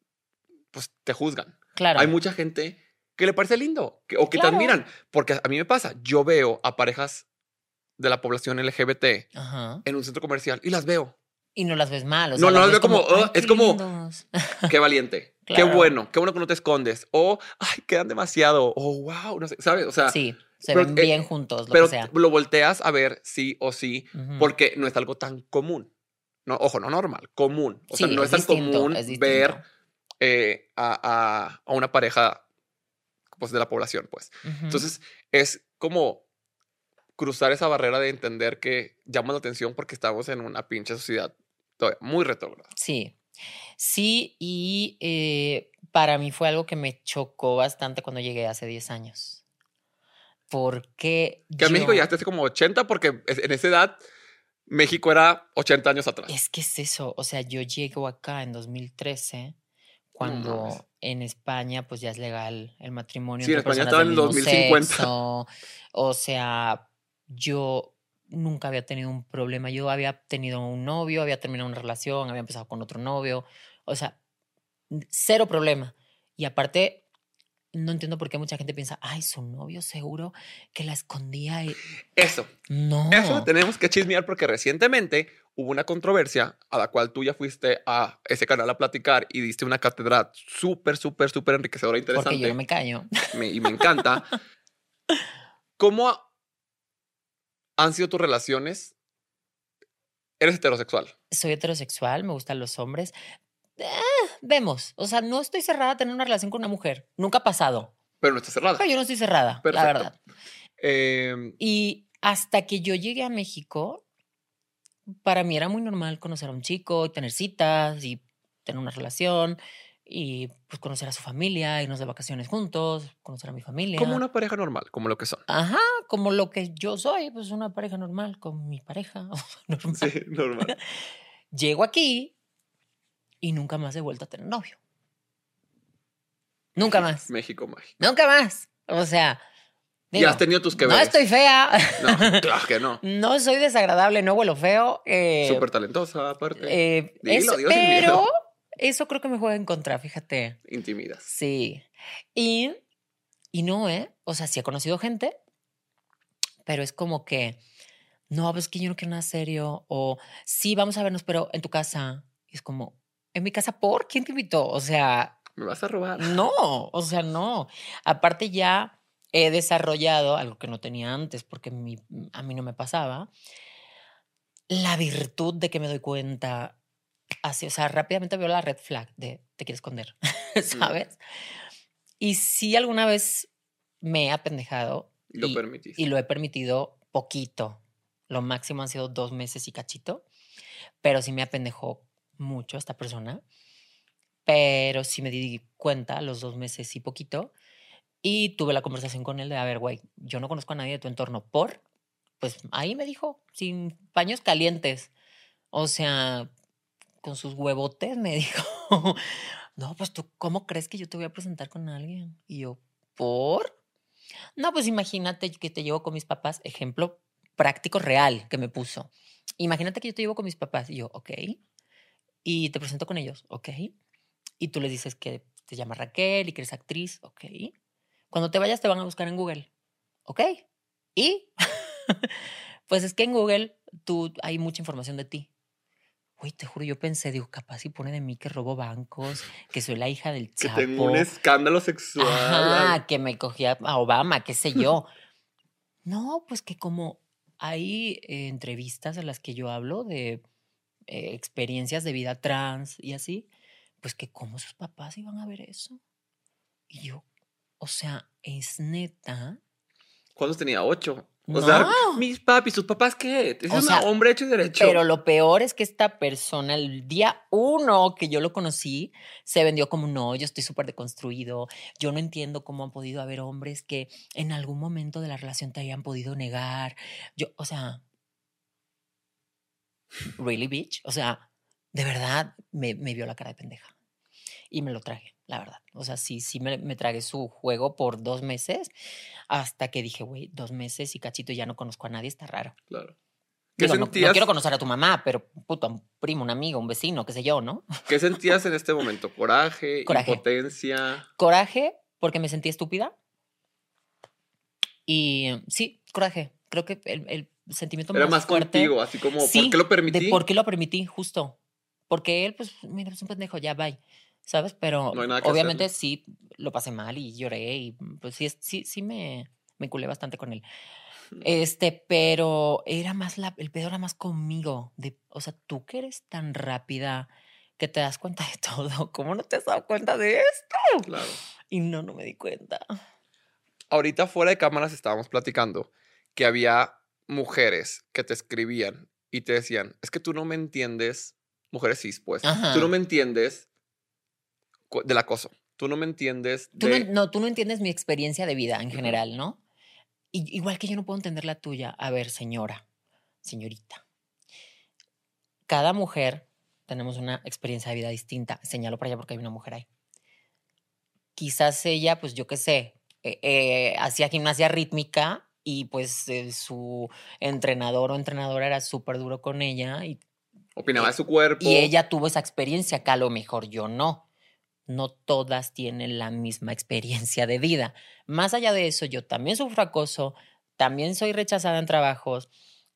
pues, te juzgan. Claro. Hay mucha gente que le parece lindo que- o que Claro. te admiran, porque a mí me pasa, yo veo a parejas de la población LGBT Ajá. en un centro comercial y las veo. Y no las ves mal. O No, sea, no las ves veo como, "Ay, "Ah", es como- lindos". Qué valiente. Qué bueno. Qué bueno que no te escondes. O, ay, quedan demasiado. O, wow. No sé, ¿sabes? O sea, sí, se pero, ven eh, bien juntos, lo pero que sea. lo volteas a ver sí o sí porque no es algo tan común. no, ojo, no normal, común. O sea, no es, tan distinto, común es ver eh, a, a- a una pareja pues, de la población, pues. Entonces, es como cruzar esa barrera de entender que llama la atención porque estamos en una pinche sociedad todavía muy retrógrada. Sí, sí, y eh, para mí fue algo que me chocó bastante cuando llegué hace 10 años. Porque Que en México yo- ya hace como 80 porque en esa edad México era 80 años atrás. Es que es eso, o sea, yo llego acá en 2013, mames. cuando en España pues ya es legal el matrimonio Sí, en España estaba en el mismo 2050. sexo. O sea, yo nunca había tenido un problema. Yo había tenido un novio, había terminado una relación, había empezado con otro novio. O sea, cero problema. Y aparte, no entiendo por qué mucha gente piensa, ay, su novio seguro que la escondía. y-". Eso, No. eso tenemos que chismear porque recientemente hubo una controversia a la cual tú ya fuiste a ese canal a platicar y diste una cátedra súper, súper, súper enriquecedora e interesante. porque yo no me me- y me encanta. ¿Cómo han sido tus relaciones? Eres heterosexual. soy heterosexual, me gustan los hombres. Ah, vemos, o sea, no estoy cerrada a tener una relación con una mujer. Nunca ha pasado. pero no estás cerrada. Pero yo no estoy cerrada, Perfecto. la verdad. Eh, Y hasta que yo llegué a México, para mí era muy normal conocer a un chico, y tener citas y tener una relación y pues conocer a su familia, irnos de vacaciones juntos, conocer a mi familia. como una pareja normal, como lo que son. Ajá, como lo que yo soy, pues una pareja normal con mi pareja. normal. Sí, normal. Llego aquí y nunca más he vuelto a tener novio. Nunca más. México mágico. Nunca más. O sea, y digo, has tenido tus que no veres. estoy fea. No, claro que no. No soy desagradable, no huelo feo. eh, Súper talentosa, aparte. eh, Dilo, dilo sin pero. Eso creo que me juega en contra, fíjate. Intimidas. Sí. Y, y no, ¿eh? O sea, sí he conocido gente, pero es como que, no, pues es que yo no quiero nada serio. O sí, vamos a vernos, pero en tu casa. Y es como, ¿en mi casa por? ¿Quién te invitó? O sea, Me vas a robar. no, o sea, no. Aparte ya he desarrollado algo que no tenía antes porque mi- a mí no me pasaba. La virtud de que me doy cuenta así, o sea, rápidamente veo la red flag de te quiero esconder, ¿sabes? Y si alguna vez me he apendejado Lo y, y lo he permitido poquito. Lo máximo han sido dos meses y cachito, pero sí me apendejó mucho esta persona. Pero sí me di cuenta los dos meses y poquito. Y tuve la conversación con él de, a ver, güey, yo no conozco a nadie de tu entorno. ¿Por? Pues ahí me dijo, sin paños calientes. O sea, con sus huevotes me dijo, no, pues tú, ¿cómo crees que yo te voy a presentar con alguien? Y yo, ¿por? No, pues imagínate que te llevo con mis papás, ejemplo práctico real que me puso. Imagínate que yo te llevo con mis papás y yo, ok. Y te presento con ellos, ok. Y tú les dices que te llamas Raquel y que eres actriz, ok. Cuando te vayas te van a buscar en Google, ok. Y pues es que en Google tú hay mucha información de ti. Uy, te juro, yo pensé, digo, capaz si pone de mí que robo bancos, que soy la hija del que Chapo. tengo un escándalo sexual. Ajá, que me cogía a Obama, qué sé yo. No, pues que como hay eh, entrevistas en las que yo hablo de eh, experiencias de vida trans y así, pues que como sus papás iban a ver eso. Y yo, o sea, es neta. ¿Cuántos tenía? Ocho. O No. sea, mis papis, sus papás, ¿qué? Es O un sea, hombre hecho y derecho. Pero lo peor es que esta persona, el día uno que yo lo conocí, se vendió como no, yo estoy súper deconstruido. Yo no entiendo cómo han podido haber hombres que en algún momento de la relación te hayan podido negar. Yo, o sea, really bitch. O sea, de verdad me, me vio la cara de pendeja. Y me lo tragué, la verdad. O sea, sí, sí me, me tragué su juego por dos meses hasta que dije, güey, dos meses y cachito ya no conozco a nadie, está raro. Claro. ¿Qué Digo, no- no, sentías, quiero conocer a tu mamá, pero puto, un primo, un amigo, un vecino, qué sé yo, ¿no? ¿Qué sentías en este momento? ¿Coraje? Coraje. ¿Impotencia? Coraje, porque me sentí estúpida. Y eh, sí, coraje. Creo que el, el sentimiento Era más, más fuerte contigo, así como, Sí, ¿por qué lo permití? de por qué lo permití, justo. Porque él, pues, mira, es un pendejo, ya, bye. ¿Sabes? Pero No obviamente sí lo pasé mal y lloré y pues sí, sí, sí me, me culé bastante con él. Este, pero era más la, el pedo era más conmigo. De, o sea, tú que eres tan rápida que te das cuenta de todo. ¿Cómo no te has dado cuenta de esto? Claro. Y no, no me di cuenta. Ahorita fuera de cámaras estábamos platicando que había mujeres que te escribían y te decían, es que tú no me entiendes, mujeres cis, pues, Ajá. tú no me entiendes del acoso, tú no me entiendes Tú de... no, no, tú no entiendes mi experiencia de vida en general, ¿no? Y- igual que yo no puedo entender la tuya. A ver, señora, señorita. Cada mujer tenemos una experiencia de vida distinta. Señalo para allá porque hay una mujer ahí. Quizás ella, pues yo qué sé, eh, eh, hacía gimnasia rítmica y pues eh, su entrenador o entrenadora era súper duro con ella y Opinaba de su cuerpo. y ella tuvo esa experiencia, que a lo mejor yo no. No todas tienen la misma experiencia de vida. Más allá de eso, yo también sufro acoso, también soy rechazada en trabajos,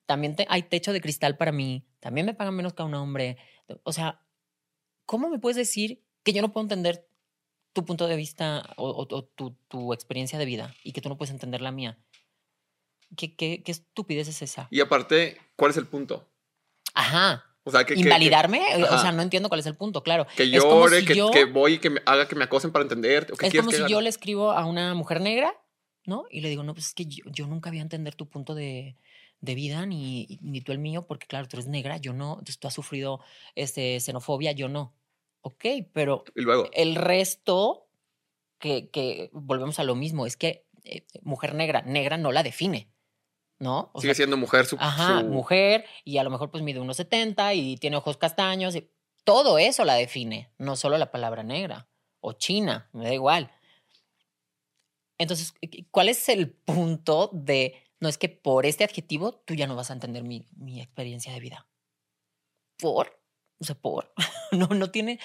también te- hay techo de cristal para mí, también me pagan menos que a un hombre. O sea, ¿cómo me puedes decir que yo no puedo entender tu punto de vista o, o- o tu, tu experiencia de vida y que tú no puedes entender la mía? ¿Qué, qué, qué estupidez es esa? Y aparte, ¿cuál es el punto? Ajá. O sea, que... que- ¿Invalidarme? O sea, no entiendo cuál es el punto, claro. Que, llore, si que, yo- que voy y que me haga que me acosen para entender. ¿o qué Es como si yo le escribo a una mujer negra, ¿no? Y le digo, no, pues es que yo, yo nunca voy a entender tu punto de, de vida, ni, ni tú el mío, porque claro, tú eres negra, yo no. Entonces tú has sufrido este, xenofobia, yo no. Ok, pero Y luego, el resto, que, que volvemos a lo mismo, es que eh, mujer negra, negra no la define, ¿no? O sigue sea, siendo mujer su... Ajá, su- mujer, y a lo mejor pues mide unos 70 y tiene ojos castaños. y todo eso la define, no solo la palabra negra o china, me da igual. Entonces, ¿cu- ¿cuál es el punto de, no es que por este adjetivo tú ya no vas a entender mi, mi experiencia de vida? ¿Por? O sea, ¿por? no, no tiene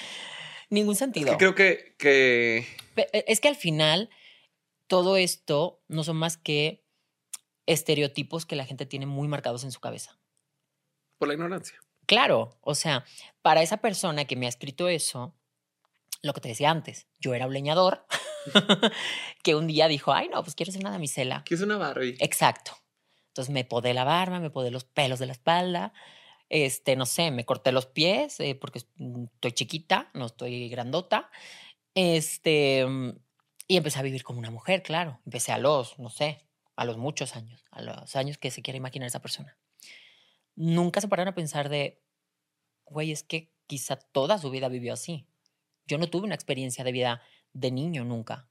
ningún Es sentido. que creo que, que... E, Es que al final todo esto no son más que estereotipos que la gente tiene muy marcados en su cabeza. Por la ignorancia. Claro, o sea, para esa persona que me ha escrito eso, lo que te decía antes, yo era un leñador que un día dijo, ay, no, pues quiero ser una damisela. ¿Qué es una Barbie? Exacto. Entonces me podé la barba, me podé los pelos de la espalda, este, no sé, me corté los pies eh, porque mm, estoy chiquita, no estoy grandota. Este, y empecé a vivir como una mujer, claro. Empecé a los, no sé, a los muchos años, a los años que se quiere imaginar esa persona. Nunca se pararon a pensar de, güey, es que quizá toda su vida vivió así. Yo no tuve una experiencia de vida de niño nunca,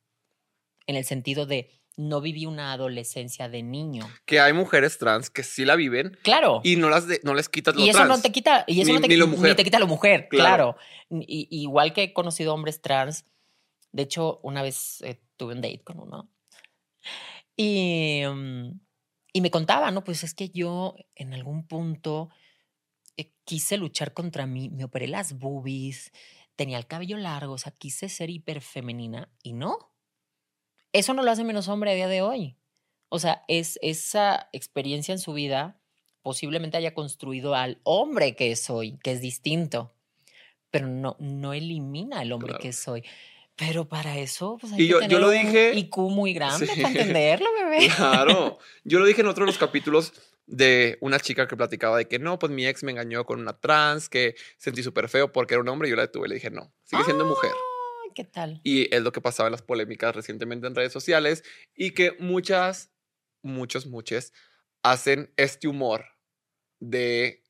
en el sentido de no viví una adolescencia de niño. Que hay mujeres trans que sí la viven Claro. y no, las de- no les quitas lo Y eso trans. no te quita, y eso Ni- no te, ni lo ni mujer. te quita lo mujer, Claro. claro. I- igual que he conocido hombres trans. De hecho, una vez eh, tuve un date con uno. Y, mm, y me contaba, ¿no? Pues es que yo en algún punto eh, quise luchar contra mí, me operé las boobies, tenía el cabello largo, o sea, quise ser hiperfemenina y no. Eso no lo hace menos hombre a día de hoy. O sea, es esa experiencia en su vida posiblemente haya construido al hombre que soy, que es distinto, pero no, no elimina al hombre Claro. que soy. Pero para eso, pues hay Y que yo- yo tener lo un dije- IQ muy grande Sí. para entenderlo, bebé. Claro. Yo lo dije en otro de los capítulos de una chica que platicaba de que no, pues mi ex me engañó con una trans, que sentí súper feo porque era un hombre y yo la detuve y le dije no, sigue siendo mujer. Ay, ¿Qué tal? Y es lo que pasaba en las polémicas recientemente en redes sociales y que muchas, muchos, muchos hacen este humor de,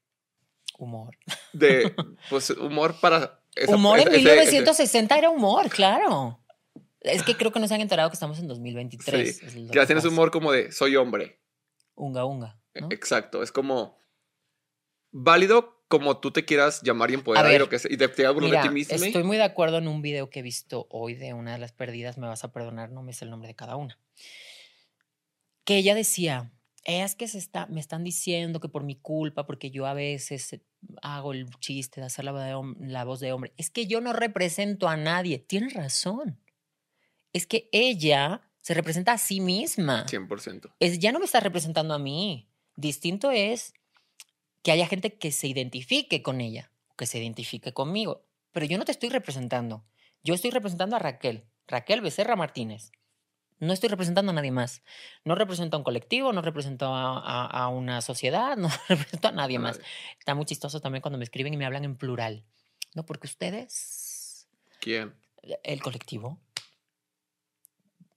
Humor. de pues humor para... esa- humor en ese- ese- 1960 era humor, claro. Es que creo que no se han enterado que estamos en 2023. Sí, es que hacen ese humor como de soy hombre. Unga, unga. ¿no? Exacto, es como válido como tú te quieras llamar y empoderar y lo que sea, y te, te hagas de ti mismo. estoy muy de acuerdo en un video que he visto hoy de una de las perdidas, me vas a perdonar, no me sé el nombre de cada una. Que ella decía, es que se está, me están diciendo que por mi culpa, porque yo a veces eh, hago el chiste de hacer la, voz de hom- la voz de hombre, es que yo no represento a nadie. Tienes razón. Es que ella se representa a sí misma. 100%. es, ya no me está representando a mí. Distinto es que haya gente que se identifique con ella, que se identifique conmigo. Pero yo no te estoy representando. Yo estoy representando a Raquel, Raquel Becerra Martínez. No estoy representando a nadie más. No represento a un colectivo, no represento a, a- a una sociedad, no represento a nadie más. Está muy chistoso también cuando me escriben y me hablan en plural. No, porque ustedes, ¿Quién? el colectivo,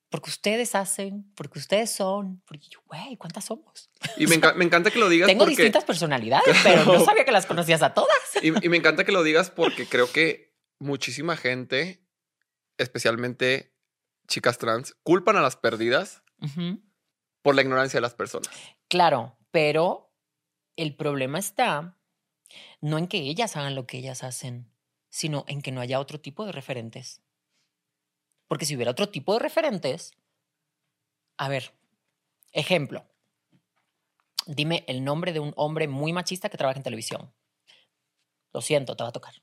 porque ustedes hacen, porque ustedes son, porque yo, güey, ¿cuántas somos? Y me, enca- me encanta que lo digas Tengo porque... distintas personalidades, pero no sabía que las conocías a todas. Y, y me encanta que lo digas porque creo que muchísima gente, especialmente chicas trans, culpan a las perdidas por la ignorancia de las personas. Claro, pero el problema está no en que ellas hagan lo que ellas hacen, sino en que no haya otro tipo de referentes. Porque si hubiera otro tipo de referentes, a ver, ejemplo, dime el nombre de un hombre muy machista que trabaja en televisión. Lo siento, te va a tocar.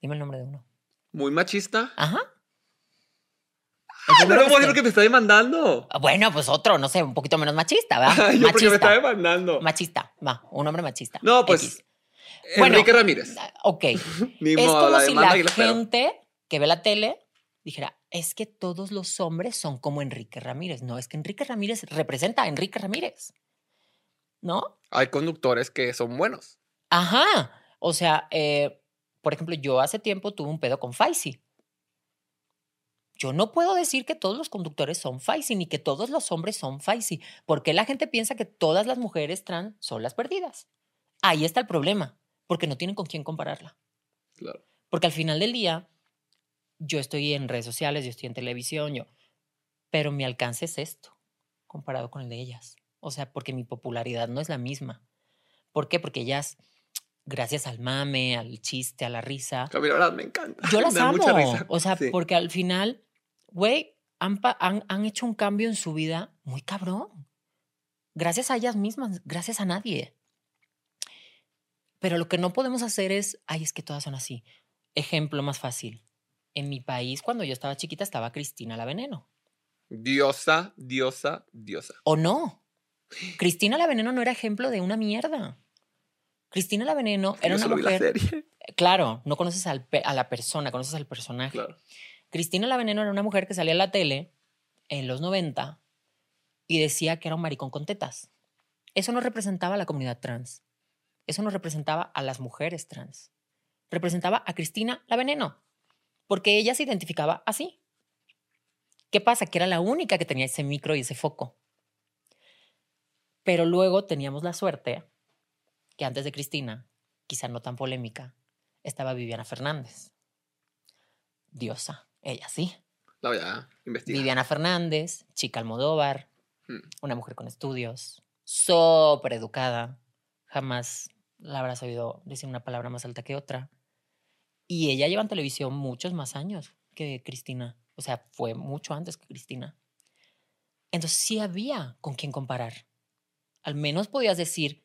Dime el nombre de uno. Muy machista. Ajá. El no primero lo que me está demandando. Ah, Bueno, pues otro, no sé, un poquito menos machista, ¿verdad? Yo porque me está machista. demandando. Machista, va, un hombre machista. No, pues, X. Bueno, Enrique Ramírez. Ah, Ok. Ni es modo, como la si la gente que ve la tele dijera, es que todos los hombres son como Enrique Ramírez. No, es que Enrique Ramírez representa a Enrique Ramírez. ¿No? Hay conductores que son buenos. Ajá. O sea, eh, por ejemplo, yo hace tiempo tuve un pedo con Faisy. Yo no puedo decir que todos los conductores son Faisy ni que todos los hombres son Faisy, porque la gente piensa que todas las mujeres trans son las perdidas. Ahí está el problema, porque no tienen con quién compararla. Claro. Porque al final del día, yo estoy en redes sociales, yo estoy en televisión, yo, pero mi alcance es esto, comparado con el de ellas. O sea, porque mi popularidad no es la misma. ¿Por qué? Porque ellas, gracias al mame, al chiste, a la risa, A mí la verdad me encanta. yo las Me amo. mucha risa. O sea, Sí. porque al final, güey, han, han, han hecho un cambio en su vida muy cabrón. Gracias a ellas mismas, gracias a nadie. Pero lo que no podemos hacer es, ay, es que todas son así. Ejemplo más fácil. En mi país, cuando yo estaba chiquita, estaba Cristina la Veneno. Diosa, diosa, diosa. ¿O no? Cristina la Veneno no era ejemplo de una mierda. Cristina la Veneno era Yo una solo vi la mujer. serie. Claro, no conoces al a la persona, conoces al personaje. Claro. Cristina la Veneno era una mujer que salía a la tele en los 90 y decía que era un maricón con tetas. Eso no representaba a la comunidad trans. Eso no representaba a las mujeres trans. Representaba a Cristina la Veneno, porque ella se identificaba así. ¿Qué pasa? Que era la única que tenía ese micro y ese foco. Pero luego teníamos la suerte que antes de Cristina, quizá no tan polémica, estaba Viviana Fernández. Diosa, ella sí. La voy a investigar. Viviana Fernández, chica Almodóvar, Hmm. una mujer con estudios, súper educada, jamás la habrás oído decir una palabra más alta que otra. Y ella lleva en televisión muchos más años que Cristina, o sea, fue mucho antes que Cristina. Entonces sí había con quién comparar. Al menos podías decir,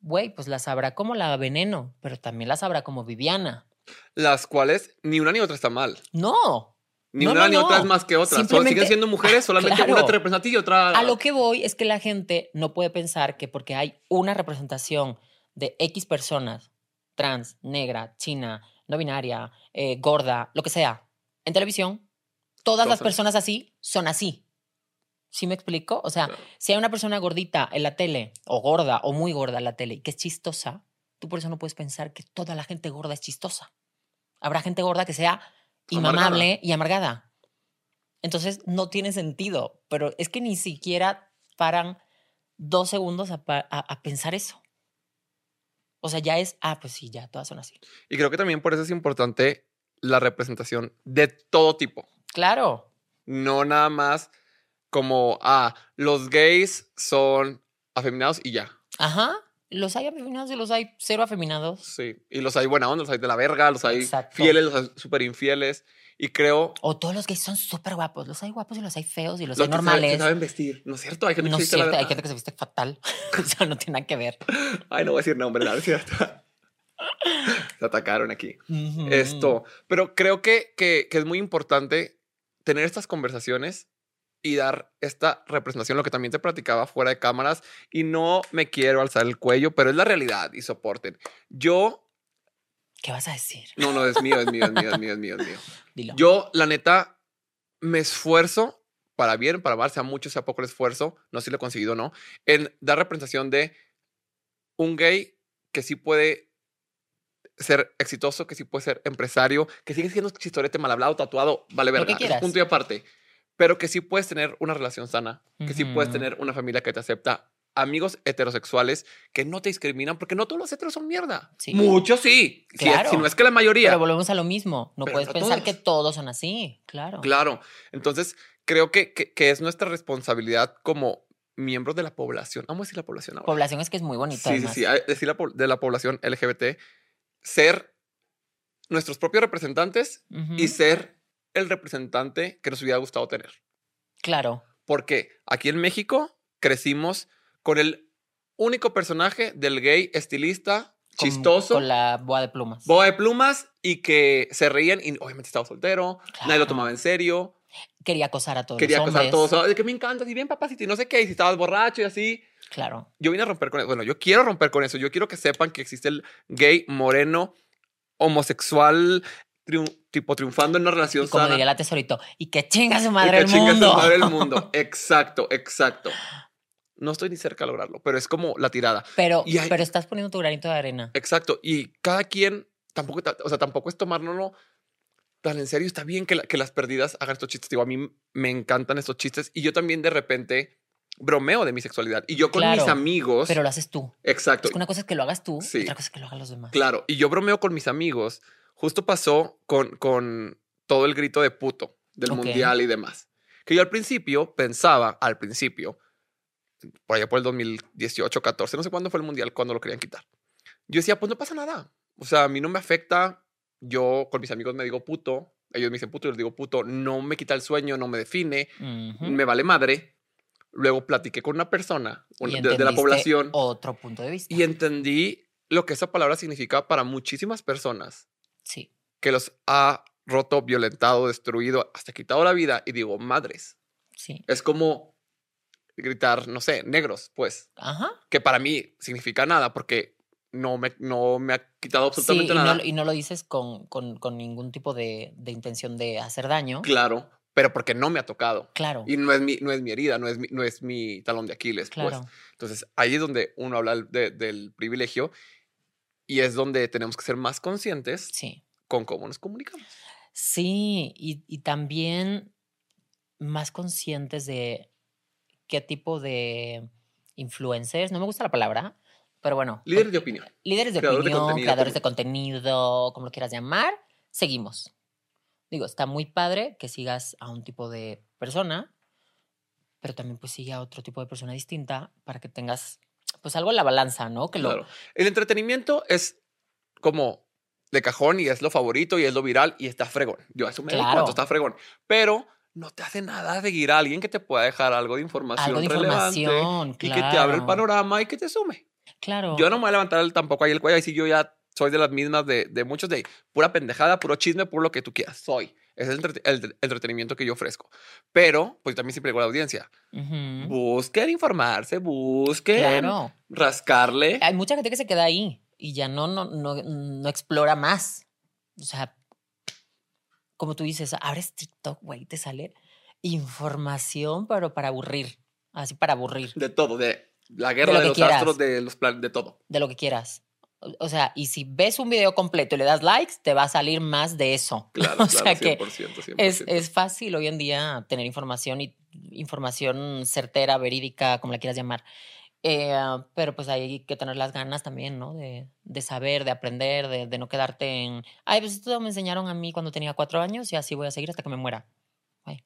güey, pues la sabrá como la veneno, pero también la sabrá como Viviana. Las cuales ni una ni otra está mal. No, Ni No, una no, ni otra no. es más que otra. Simplemente- siguen siendo mujeres, solamente Claro. una te representa a ti y otra. A lo que voy es que la gente no puede pensar que porque hay una representación de X personas, trans, negra, china, no binaria, eh, gorda, lo que sea, en televisión, todas las Todas son- personas así son así. ¿Sí me explico? O sea, Claro. si hay una persona gordita en la tele, o gorda, o muy gorda en la tele, y que es chistosa, tú por eso no puedes pensar que toda la gente gorda es chistosa. Habrá gente gorda que sea Amargada. inmamable y amargada. Entonces no tiene sentido, pero es que ni siquiera paran dos segundos a- a pensar eso. O sea, ya es, ah, pues sí, ya, todas son así. Y creo que también por eso es importante la representación de todo tipo. Claro, No nada más como, ah, los gays son afeminados y ya. ajá. Los hay afeminados y los hay cero afeminados. Sí. Y los hay buena onda, los hay de la verga, los hay Exacto. fieles, los hay súper infieles. Y creo. O todos los gays son súper guapos. Los hay guapos y los hay feos y los los hay saben- normales. que saben vestir. No es cierto, hay gente No que cierto, hay gente que se viste fatal. o sea, no tiene nada que ver. Ay, no voy a decir nombre, ¿no? Es cierto. Se atacaron aquí. Ujú. Esto. Pero creo que, que, que es muy importante tener estas conversaciones y dar esta representación, lo que también te platicaba fuera de cámaras. Y no me quiero alzar el cuello, pero es la realidad y soporten. Yo, ¿Qué vas a decir? no, no, es mío, es mío, es mío, es mío, es mío, es mío. Dilo. Yo, la neta, me esfuerzo para bien, para mal, sea mucho, sea poco el esfuerzo, no sé si lo he conseguido o no, en dar representación de un gay que sí puede ser exitoso, que sí puede ser empresario, que sigue siendo chistorete, mal hablado, tatuado, vale verga, es punto y aparte, pero que sí puedes tener una relación sana, que sí puedes tener una familia que te acepta, amigos heterosexuales que no te discriminan, porque no todos los heteros son mierda. Sí. Muchos sí, si, es- Claro. si no es que la mayoría. Pero volvemos a lo mismo. No Pero puedes no pensar todos. que todos son así. Claro. Claro. Entonces, creo que, que, que es nuestra responsabilidad como miembros de la población. Vamos a decir la población ahora. Población es que es muy bonito. sí, sí, además. sí. Decir la, de la población LGBT, ser nuestros propios representantes y ser el representante que nos hubiera gustado tener. Claro. Porque aquí en México crecimos con el único personaje del gay estilista, con- chistoso, Con la boa de plumas. boa de plumas y que se reían y obviamente estaba soltero, nadie lo Claro. tomaba en serio. Quería acosar a todos quería los acosar a todos. "Ay, que me encanta, si bien papacito y no sé qué, y si estabas borracho y así. Claro. Yo vine a romper con eso. Bueno, yo quiero romper con eso. Yo quiero que sepan que existe el gay moreno homosexual triun- tipo triunfando en una relación Y como sana. diría la tesorito, y que chinga su y madre que el chingue a su mundo. madre el mundo. Exacto, exacto. No estoy ni cerca de lograrlo, pero es como la tirada. Pero, Y hay- pero estás poniendo tu granito de arena. Exacto. Y cada quien tampoco, ta- o sea, tampoco es tomárnoslo tan en serio. Está bien que, la- que las perdidas hagan estos chistes. Digo, a mí me encantan estos chistes y yo también de repente bromeo de mi sexualidad. Y yo con mis Claro, amigos. Pero lo haces tú. exacto. Es que una cosa es que lo hagas tú Sí. y otra cosa es que lo hagan los demás. Claro. Y yo bromeo con mis amigos. Justo pasó con, con todo el grito de puto del mundial y demás. Que yo al principio pensaba, al principio, por allá por el 2018, 14, no sé cuándo fue el mundial, cuando lo querían quitar. Yo decía, pues no pasa nada. O sea, a mí no me afecta. Yo con mis amigos me digo puto. Ellos me dicen puto, yo les digo puto. No me quita el sueño, no me define. Me vale madre. Luego platiqué con una persona una- de, de la población Otro punto de vista. y entendí lo que esa palabra significa para muchísimas personas Sí. que los ha roto, violentado, destruido, hasta quitado la vida. Y digo, madres. Sí. Es como gritar, no sé, negros, pues, Ajá. que para mí significa nada porque no me, no me ha quitado Sí, absolutamente y nada. no, y no lo dices con, con- con ningún tipo de, de intención de hacer daño. Claro, pero porque no me ha tocado. Claro. Y no es mi, no es mi herida, no es mi, no es mi talón de Aquiles. pues. Claro. Entonces, ahí es donde uno habla de- del privilegio y es donde tenemos que ser más conscientes Sí. con cómo nos comunicamos. Sí, y, y también más conscientes de qué tipo de influencers, no me gusta la palabra, pero bueno. Líderes de opinión. Líderes de Creadores opinión, creadores de contenido, como lo quieras llamar, seguimos. Digo, está muy padre que sigas a un tipo de persona, pero también pues sigue a otro tipo de persona distinta para que tengas pues algo en la balanza, ¿no? Que lo, Claro. El entretenimiento es como de cajón y es lo favorito y es lo viral y está fregón. Yo eso me Claro. está fregón. Pero no te hace nada seguir a alguien que te pueda dejar algo de información algo de relevante información, y que te abra el panorama y que te sume. Claro. Yo no me voy a levantar el- tampoco ahí el cuello y si yo ya soy de las mismas de, de muchos de pura pendejada, puro chisme, puro lo que tú quieras. Soy. Ese es el, entre- el entretenimiento que yo ofrezco. Pero, pues también siempre digo a la audiencia, Ujú. busquen informarse, busquen Claro. rascarle. Hay mucha gente que se queda ahí y ya no, no, no, no explora más. O sea, como tú dices, abres TikTok, güey, te sale información, pero para aburrir. Así para aburrir. De todo, de la guerra de, los quieras. astros, de los planes, de todo. De lo que quieras. O- sea, y si ves un video completo y le das likes, te va a salir más de eso. Claro, o claro, sea que 100%, 100%. es, es fácil hoy en día tener información y información certera, verídica, como la quieras llamar. Eh, pero pues hay que tener las ganas también, ¿no? De, de saber, de aprender, de, de no quedarte en, ay, pues esto me enseñaron a mí cuando tenía cuatro años y así voy a seguir hasta que me muera. Ay,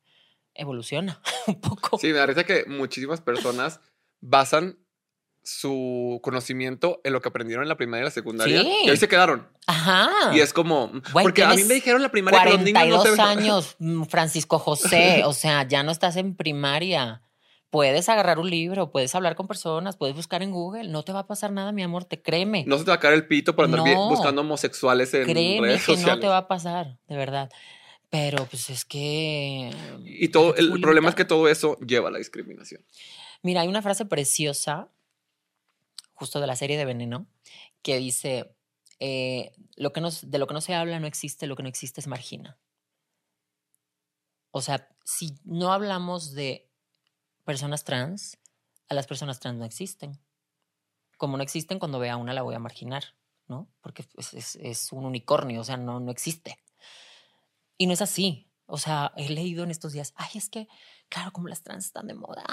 evoluciona un poco. Sí, me risa que muchísimas personas basan su conocimiento en lo que aprendieron en la primaria y la secundaria. Sí. Y ahí se quedaron. Ajá. Y es como, Güey, porque a mí me dijeron la primaria que los niños no 42 años, mm, Francisco José. O sea, ya no estás en primaria. Puedes agarrar un libro, puedes hablar con personas, puedes buscar en Google. No te va a pasar nada, mi amor, te créeme. No se te va a caer el pito por andar No. buscando homosexuales en créeme redes que no te va a pasar, de verdad. Pero pues es que... Y todo, el problema es que todo eso lleva a la discriminación. Mira, hay una frase preciosa, justo de la serie de Veneno, que dice, eh, lo que no, de lo que no se habla no existe, lo que no existe es margina. O sea, si no hablamos de personas trans, a las personas trans no existen. Como no existen, cuando vea una la voy a marginar, ¿no? Porque es, es un unicornio, o sea, no, no existe. Y no es así. O sea, he leído en estos días, ay, es que, claro, como las trans están de moda,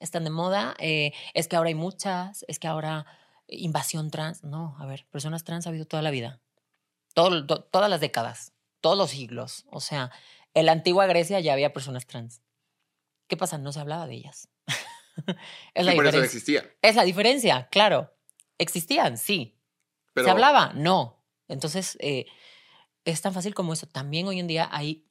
están de moda, eh, es que ahora hay muchas, es que ahora invasión trans. No, a ver, personas trans ha habido toda la vida, todo, to- todas las décadas, todos los siglos. O sea, en la antigua Grecia ya había personas trans. ¿Qué pasa? No se hablaba de ellas. es la eso diferencia. existía. Es la diferencia, claro. Existían, sí. Pero ¿Se hablaba? No. Entonces, eh, es tan fácil como eso. También hoy en día hay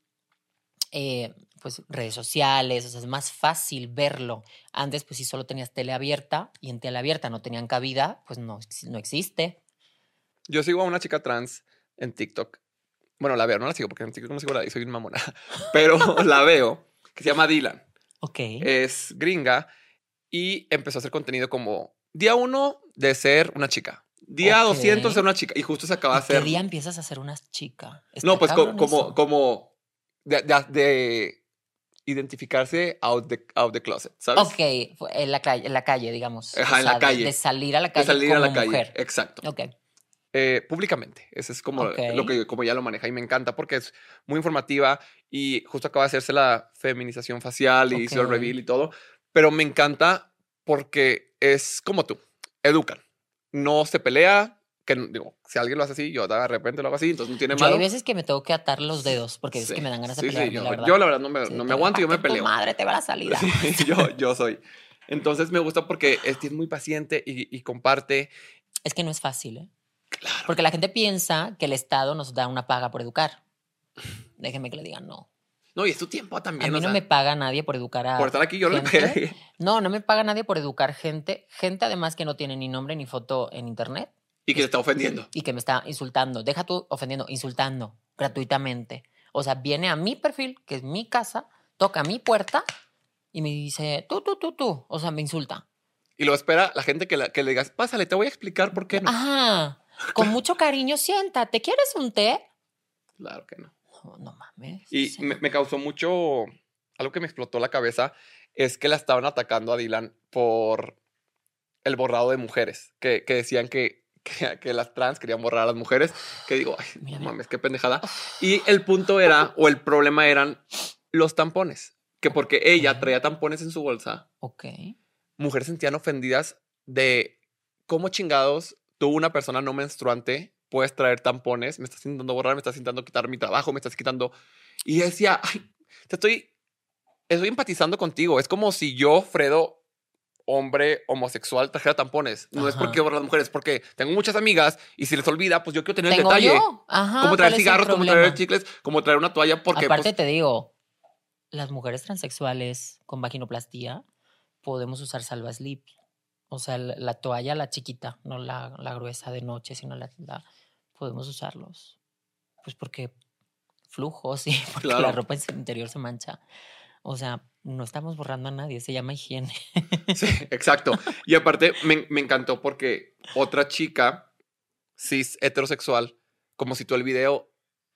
eh, pues, redes sociales, o sea, es más fácil verlo. Antes, pues si solo tenías tele abierta y en tele abierta no tenían cabida, pues no, no existe. Yo sigo a una chica trans en TikTok. Bueno, la veo, no la sigo porque en TikTok no sigo la soy una mamona. Pero la veo, que se llama Dylan. Ok. Es gringa y empezó a hacer contenido como día uno de ser una chica. Día Ok. 200 de ser una chica. Y justo se acaba de ¿Y ¿Qué hacer. día empiezas a ser una chica? No, pues co- como, como de, de- de identificarse out the, out the closet, ¿sabes? Ok, en la calle, en la calle digamos. Ajá, en la de- calle. De, salir a la De calle salir a la como calle. mujer. Exacto. Ok. Eh, públicamente. Ese es como Ok. lo que como ya lo maneja y me encanta porque es muy informativa y justo acaba de hacerse la feminización facial y hizo el reveal y todo. Pero me encanta porque es como tú. Educan. No se pelea. Que digo, si alguien lo hace así, yo de repente lo hago así, entonces no tiene Yo hay malo. veces que me tengo que atar los dedos porque es Sí, que me dan ganas de sí, sí, yo, la verdad. yo la verdad no me, no me aguanto y yo me parte tu peleo. madre te va la salida. Yo, yo soy. Entonces me gusta porque es, es muy paciente y, y comparte. Es que no es fácil, ¿eh? Claro. Porque la gente piensa que el Estado nos da una paga por educar. Déjenme que le digan no. No, y es tu tiempo A también. mí o no sea, me paga nadie por educar a. por estar aquí yo no. No, no me paga nadie por educar gente. Gente además que no tiene ni nombre ni foto en internet Y que te está ofendiendo. y que me está insultando. Deja tú ofendiendo, insultando gratuitamente. O sea, viene a mi perfil, que es mi casa, toca mi puerta y me dice, tú, tú, tú, tú. O sea, me insulta. Y lo espera la gente que, la- que le digas, pásale, te voy a explicar por qué no. Ajá. Con mucho cariño, siéntate. ¿Quieres un té? Claro que no. No, no mames. Y me, me causó mucho. Algo que me explotó la cabeza es que la estaban atacando a Dylan por el borrado de mujeres. Que, que decían que, que, que las trans querían borrar a las mujeres. Que digo, ay, no mames, qué pendejada. Y el punto era, o el problema eran los tampones. Que porque ella traía tampones en su bolsa, Ok. mujeres sentían ofendidas de cómo chingados tú, una persona no menstruante, puedes traer tampones, me estás intentando borrar, me estás intentando quitar mi trabajo, me estás quitando. Y decía, ay, te estoy, estoy empatizando contigo. Es como si yo, Fredo, hombre homosexual, trajera tampones. No es porque las mujeres, porque tengo muchas amigas y si les olvida, pues yo quiero tener el detalle. yo. Ajá. Como traer ¿cuál es el cigarros, como traer chicles, como traer una toalla, porque Aparte pues, te digo, las mujeres transexuales con vaginoplastía podemos usar salva slip. O sea, la, la toalla, la chiquita, no la, la gruesa de noche, sino la, la- podemos usarlos. Pues porque flujos y porque la ropa interior se mancha. O sea, no estamos borrando a nadie, se llama higiene. Sí, exacto. Y aparte me, me encantó porque otra chica cis heterosexual como citó el video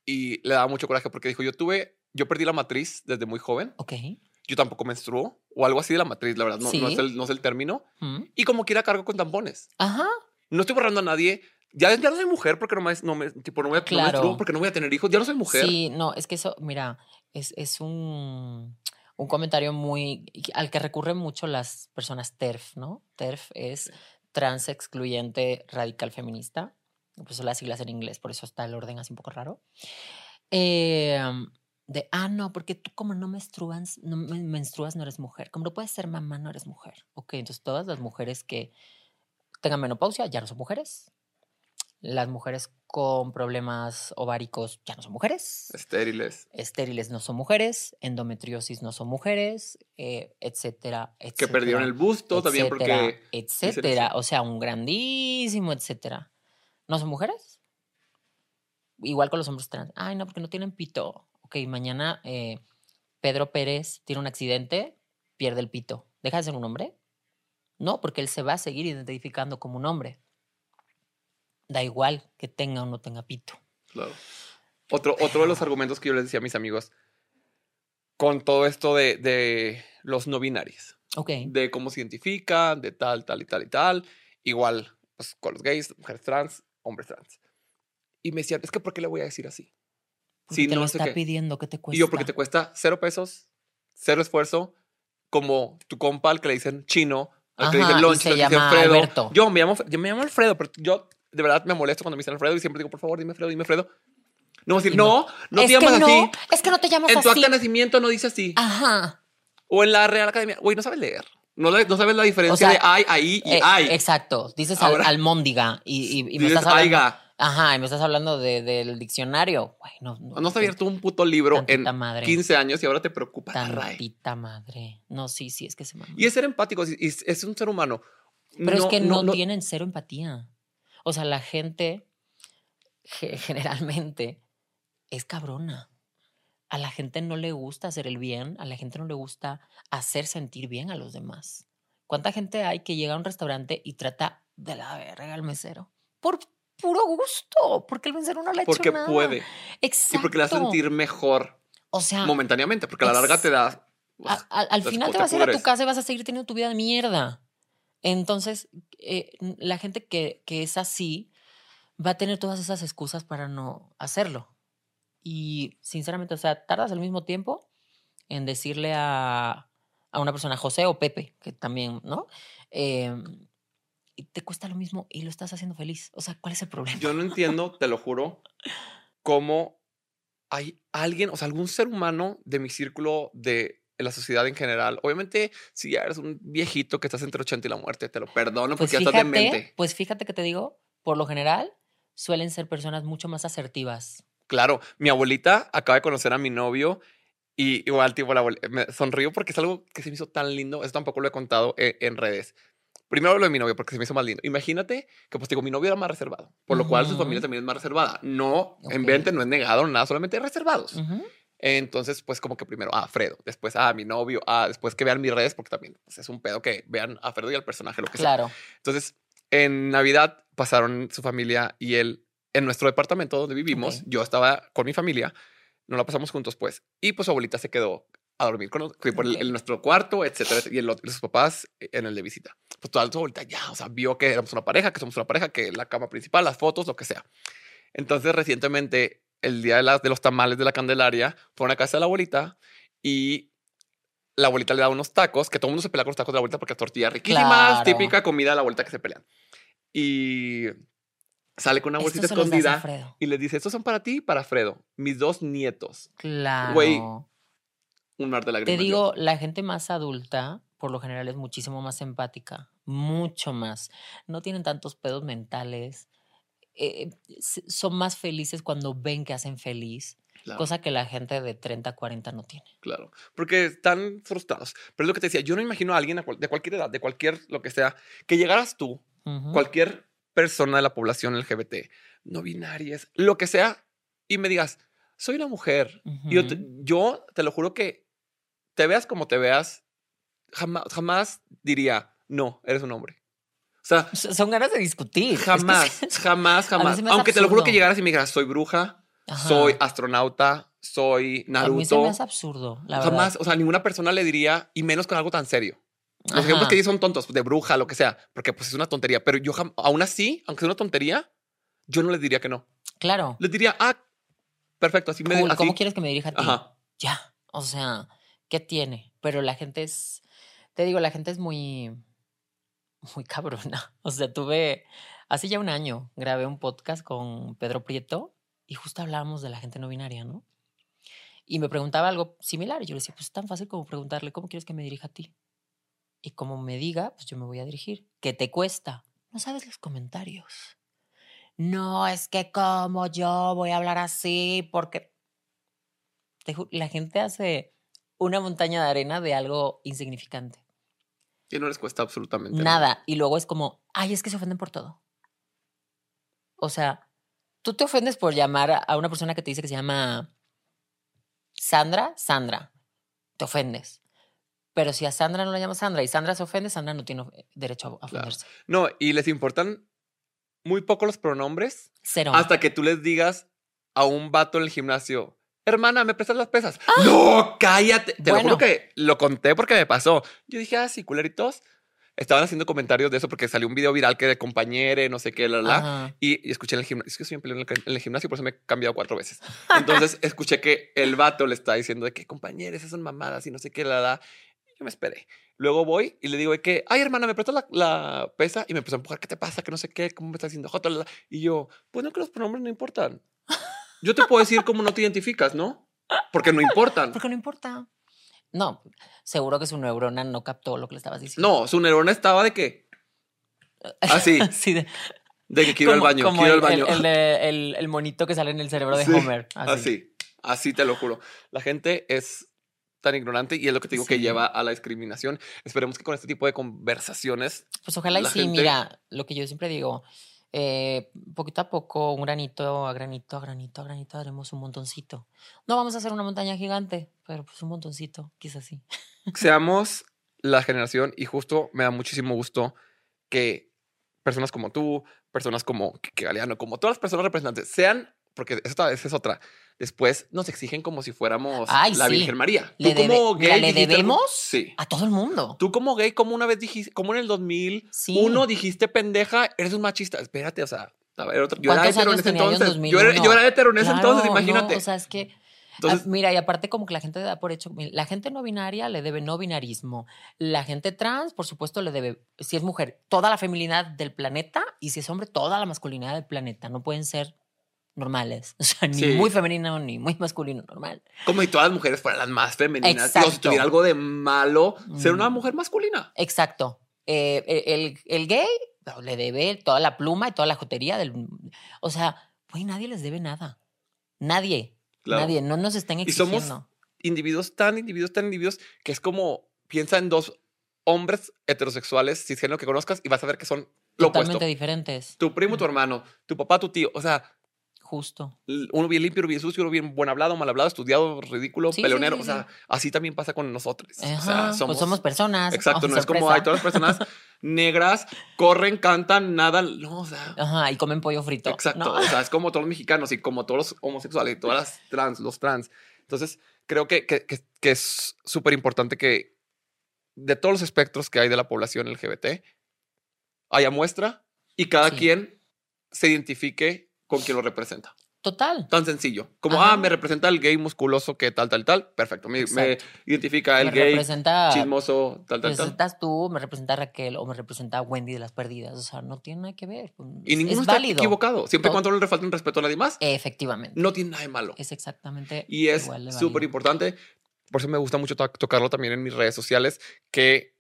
y le daba mucho coraje porque dijo, yo tuve, yo perdí la matriz desde muy joven, Ok. yo tampoco menstruo o algo así de la matriz, la verdad, no, no, es, el, no es el término. ¿Mm? Y como quiera cargo con tampones. Ajá. No estoy borrando a nadie. Ya, ya no soy mujer porque no me, no me, tipo, no voy a, no Claro. menstruo porque no voy a tener hijos. Ya no soy mujer. Sí, no, es que eso, mira, es, es un, un comentario muy al que recurren mucho las personas TERF, ¿no? TERF es trans excluyente radical feminista, pues son las siglas en inglés, por eso está el orden así un poco raro. Eh, de, ah, no, porque tú como no menstruas, no men- menstruas no eres mujer, como no puedes ser mamá no eres mujer. Ok, entonces todas las mujeres que tengan menopausia ya no son mujeres. Las mujeres con problemas ováricos ya no son mujeres. Estériles. Estériles no son mujeres. Endometriosis no son mujeres. eh, etcétera, Que etcétera. perdieron el busto también porque... Etcétera. O sea, un grandísimo etcétera. ¿No son mujeres? Igual con los hombres trans. Ay, no, porque no tienen pito. Ok, mañana eh, Pedro Pérez tiene un accidente, pierde el pito. ¿Deja de ser un hombre? No, porque él se va a seguir identificando como un hombre. Da igual que tenga o no tenga pito. Claro. Otro, otro de los argumentos que yo les decía a mis amigos, con todo esto de, de los no binarios, Ok. de cómo se identifican, de tal, tal y tal y tal. Igual, pues con los gays, mujeres trans, hombres trans. Y me decían, es que ¿por qué le voy a decir así? Porque Sí, te no lo está qué. pidiendo, ¿qué te cuesta? Y yo, porque te cuesta cero pesos, cero esfuerzo, como tu compa al que le dicen chino, al que le dicen se al que le dicen Alfredo. Alberto. Yo me llamo, yo me llamo Alfredo, pero yo de verdad me molesto cuando me dicen Alfredo y siempre digo, por favor, dime Alfredo, dime Alfredo. No, voy a decir, no, no te llamas así. es que no te llamas En tu así. acta de nacimiento no dice así. Ajá. O en la Real Academia. Güey, no sabes leer. No, no sabes la diferencia de ay, ahí y Eh, ay. Exacto. Dices almóndiga y, y- me estás hablando. Ajá, y me estás hablando de- del diccionario. Güey, no, no, has abierto un puto libro en madre. 15 años y ahora te preocupa. Tantita madre. No, sí, sí, es que se. Y es ser empático, es un ser humano. Pero es que no, tienen cero empatía. O sea, la gente ge- generalmente es cabrona. A la gente no le gusta hacer el bien, a la gente no le gusta hacer sentir bien a los demás. ¿Cuánta gente hay que llega a un restaurante y trata de la verga al mesero? Por puro gusto, porque el mesero no le ha hecho Porque nada. puede. Exacto. Y porque le hace sentir mejor O sea, momentáneamente, porque a la larga te da. a- a- al final te vas a ir a tu casa y vas a seguir teniendo tu vida de mierda. Entonces, eh, la gente que, que es así va a tener todas esas excusas para no hacerlo. Y sinceramente, o sea, tardas el mismo tiempo en decirle a, a una persona, José o Pepe, que también, ¿no? Y te cuesta lo mismo y lo estás haciendo feliz. O sea, ¿cuál es el problema? Yo no entiendo, te lo juro, cómo hay alguien, o sea, algún ser humano de mi círculo de la sociedad en general. Obviamente, si ya eres un viejito que estás entre 80 y la muerte, te lo perdono Pues porque ya estás demente. fíjate, pues fíjate que te digo, por lo general, suelen ser personas mucho más asertivas. Claro, mi abuelita acaba de conocer a mi novio y igual, tipo, la abuel- me sonrío porque es algo que se me hizo tan lindo. Eso tampoco lo he contado e- en, redes. Primero lo de mi novio porque se me hizo más lindo. Imagínate que, pues, digo, mi novio era más reservado, por lo cual su familia también es más reservada. No, en Ok. vente, no es negado, nada, solamente reservados. Ujú. Entonces, pues, como que primero, ah, Fredo, después, ah, mi novio, ah, después que vean mis redes, porque también pues, es un pedo que vean a Fredo y al personaje, lo que sea. Claro. Entonces, en Navidad pasaron su familia y él en nuestro departamento donde vivimos. Yo estaba con mi familia, nos la pasamos juntos, pues. Y pues su abuelita se quedó a dormir con, con- por el- nuestro cuarto, etcétera, y el sus papás en el de visita. Pues toda su abuelita ya, o sea, vio que éramos una pareja, que somos una pareja, que la cama principal, las fotos, lo que sea. Entonces, recientemente, el día de, de los tamales de la Candelaria, fueron a casa de la abuelita y la abuelita le da unos tacos, que todo el mundo se pelea con los tacos de la abuelita porque tortillas riquísimas, Claro. típica comida de la abuelita que se pelean. Y sale con una bolsita escondida y le dice, estos son para ti y para Fredo, mis dos nietos. Claro. Güey, Un mar de lágrimas. Te yo. digo, la gente más adulta, por lo general, es muchísimo más empática. Mucho más. No tienen tantos pedos mentales. Eh, son más felices cuando ven que hacen feliz, Claro, cosa que la gente de 30, 40 no tiene. claro. Porque están frustrados. Pero es lo que te decía, yo no imagino a alguien de cualquier edad, de cualquier lo que sea, que llegaras tú cualquier persona de la población LGBT, no binarias, lo que sea, y me digas, soy una mujer. Y yo, te, yo te lo juro que te veas como te veas, jamás, jamás diría, no, eres un hombre. Sea, Son ganas de discutir. Es que jamás, jamás, A mí jamás. me Aunque te lo juro que llegaras y me dijeras, soy bruja, Ajá. soy astronauta, soy A mí se Naruto. me hace absurdo, la jamás, verdad. o sea, ninguna persona le diría, y menos con algo tan serio. Los ejemplos Ajá. que di son tontos, de bruja, lo que sea, porque pues es una tontería. Pero yo, aún así, aunque sea una tontería, yo no les diría que no. Claro. Les diría, ah, perfecto, así me Cool, así. ¿Cómo quieres que me dirija a ti? Ajá. Ya. O sea, ¿qué tiene? Pero la gente es. Te digo, la gente es muy. Muy cabrona. O sea, tuve. Hace ya un año grabé un podcast con Pedro Prieto y justo hablábamos de la gente no binaria, ¿no? Y me preguntaba algo similar. Y yo le decía, pues es tan fácil como preguntarle, ¿cómo quieres que me dirija a ti? Y como me diga, pues yo me voy a dirigir. ¿Qué te cuesta? No sabes los comentarios. No, es que como yo voy a hablar así, porque la gente hace una montaña de arena de algo insignificante. Y no les cuesta absolutamente Nada. Y luego es como, ay, es que se ofenden por todo. O sea, tú te ofendes por llamar a- una persona que te dice que se llama Sandra, Sandra. Te ofendes. Pero si a Sandra no la llama Sandra y Sandra se ofende, Sandra no tiene derecho a- Claro. ofenderse. No, y les importan muy poco los pronombres Cero. hasta que tú les digas a un vato en el gimnasio, hermana, ¿me prestas las pesas? No, cállate. Te lo Bueno. juro que lo conté porque me pasó. Yo dije, ah, sí, culeritos. Estaban haciendo comentarios de eso porque salió un video viral que de compañere, no sé qué, la, la. Y, y escuché en el gimnasio, es que soy en el, en el gimnasio, por eso me he cambiado cuatro veces. Entonces escuché que el vato le está diciendo de que compañeros, esas son mamadas y no sé qué, la da. Yo me esperé. Luego voy y le digo de que, ay, hermana, ¿me prestas la, la pesa? Y me empezó a empujar, ¿qué te pasa? Que no sé qué, ¿cómo me estás la, la. Y yo, pues no que los pronombres no importan. Yo te puedo decir cómo no te identificas, ¿no? Porque no importan. Porque no importa. No, seguro que su neurona no captó lo que le estabas diciendo. No, su neurona estaba de que, así, Así de, de que quiero ir al como- baño, como quiero al el, baño. el- monito que sale en el cerebro de Sí, Homer. Así. Así, así te lo juro. La gente es tan ignorante y es lo que te digo que lleva a la discriminación. Esperemos que con este tipo de conversaciones, Pues ojalá y sí, gente- mira, lo que yo siempre digo, eh, poquito a poco, un granito a granito a granito a granito, haremos un montoncito. No vamos a hacer una montaña gigante, pero pues un montoncito, quizás sí. seamos la generación y justo me da muchísimo gusto que personas como tú, personas como que Galeano, como todas las personas representantes sean, porque esa es otra. Después nos exigen como si fuéramos Ay, la sí. Virgen María. Le Tú como debe- mira, gay ¿le debemos? Sí. A todo el mundo. Tú como gay, como una vez dijiste, como en el 2001 Sí. dijiste pendeja, eres un machista. Espérate, o sea, a ver, otro- yo era ¿Cuántos hetero en años ese tenía yo en entonces. Yo era, 2001? yo era hetero en ese Claro, entonces, no, imagínate. o sea, es que Entonces, Ah, mira, y aparte como que la gente da por hecho, la gente no binaria le debe no binarismo. La gente trans, por supuesto, le debe, si es mujer, toda la feminidad del planeta y si es hombre, toda la masculinidad del planeta. No pueden ser normales. O sea, ni Sí. muy femenino ni muy masculino, normal. como si todas las mujeres fueran las más femeninas. Exacto. Si tuviera algo de malo, ser una Mm. mujer masculina. Exacto. Eh, el, el gay le debe toda la pluma y toda la jotería del... O sea, güey, nadie les debe nada. Nadie. Claro. Nadie. No nos estén Y somos exigiendo. individuos tan individuos, tan individuos, que es como piensa en dos hombres heterosexuales cisgénero que conozcas y vas a ver que son lo Totalmente opuesto. diferentes. Tu primo, tu hermano, tu papá, tu tío. O sea, Justo. uno bien limpio, bien sucio, uno bien buen hablado, mal hablado, estudiado, ridículo, Sí, sí, peleonero. sí, o sea, así también pasa con nosotros. o Ajá, sea, somos, pues somos personas. Exacto, oh, no es como sorpresa. hay todas las personas negras, corren, cantan, nadan. No, o sea. Ajá, y comen pollo frito. Exacto. ¿no? O sea, es como todos los mexicanos y como todos los homosexuales y todas las trans, los trans. Entonces, creo que, que, que- que es súper importante que de todos los espectros que hay de la población LGBT haya muestra y cada Sí. quien se identifique con quien lo representa. Total. Tan sencillo. Como, Ajá. ah, me representa el gay musculoso que tal, tal, tal. Perfecto. Me, me identifica el me gay representa. chismoso, tal, tal, tal. representas tú, me representa Raquel o me representa Wendy de las perdidas. O sea, no tiene nada que ver. pues, Y ninguno es está válido. equivocado. Siempre y cuando no le falten respeto a nadie más, Efectivamente. no tiene nada de malo. Es exactamente. Y es súper importante. Por eso me gusta mucho to- tocarlo también en mis redes sociales, que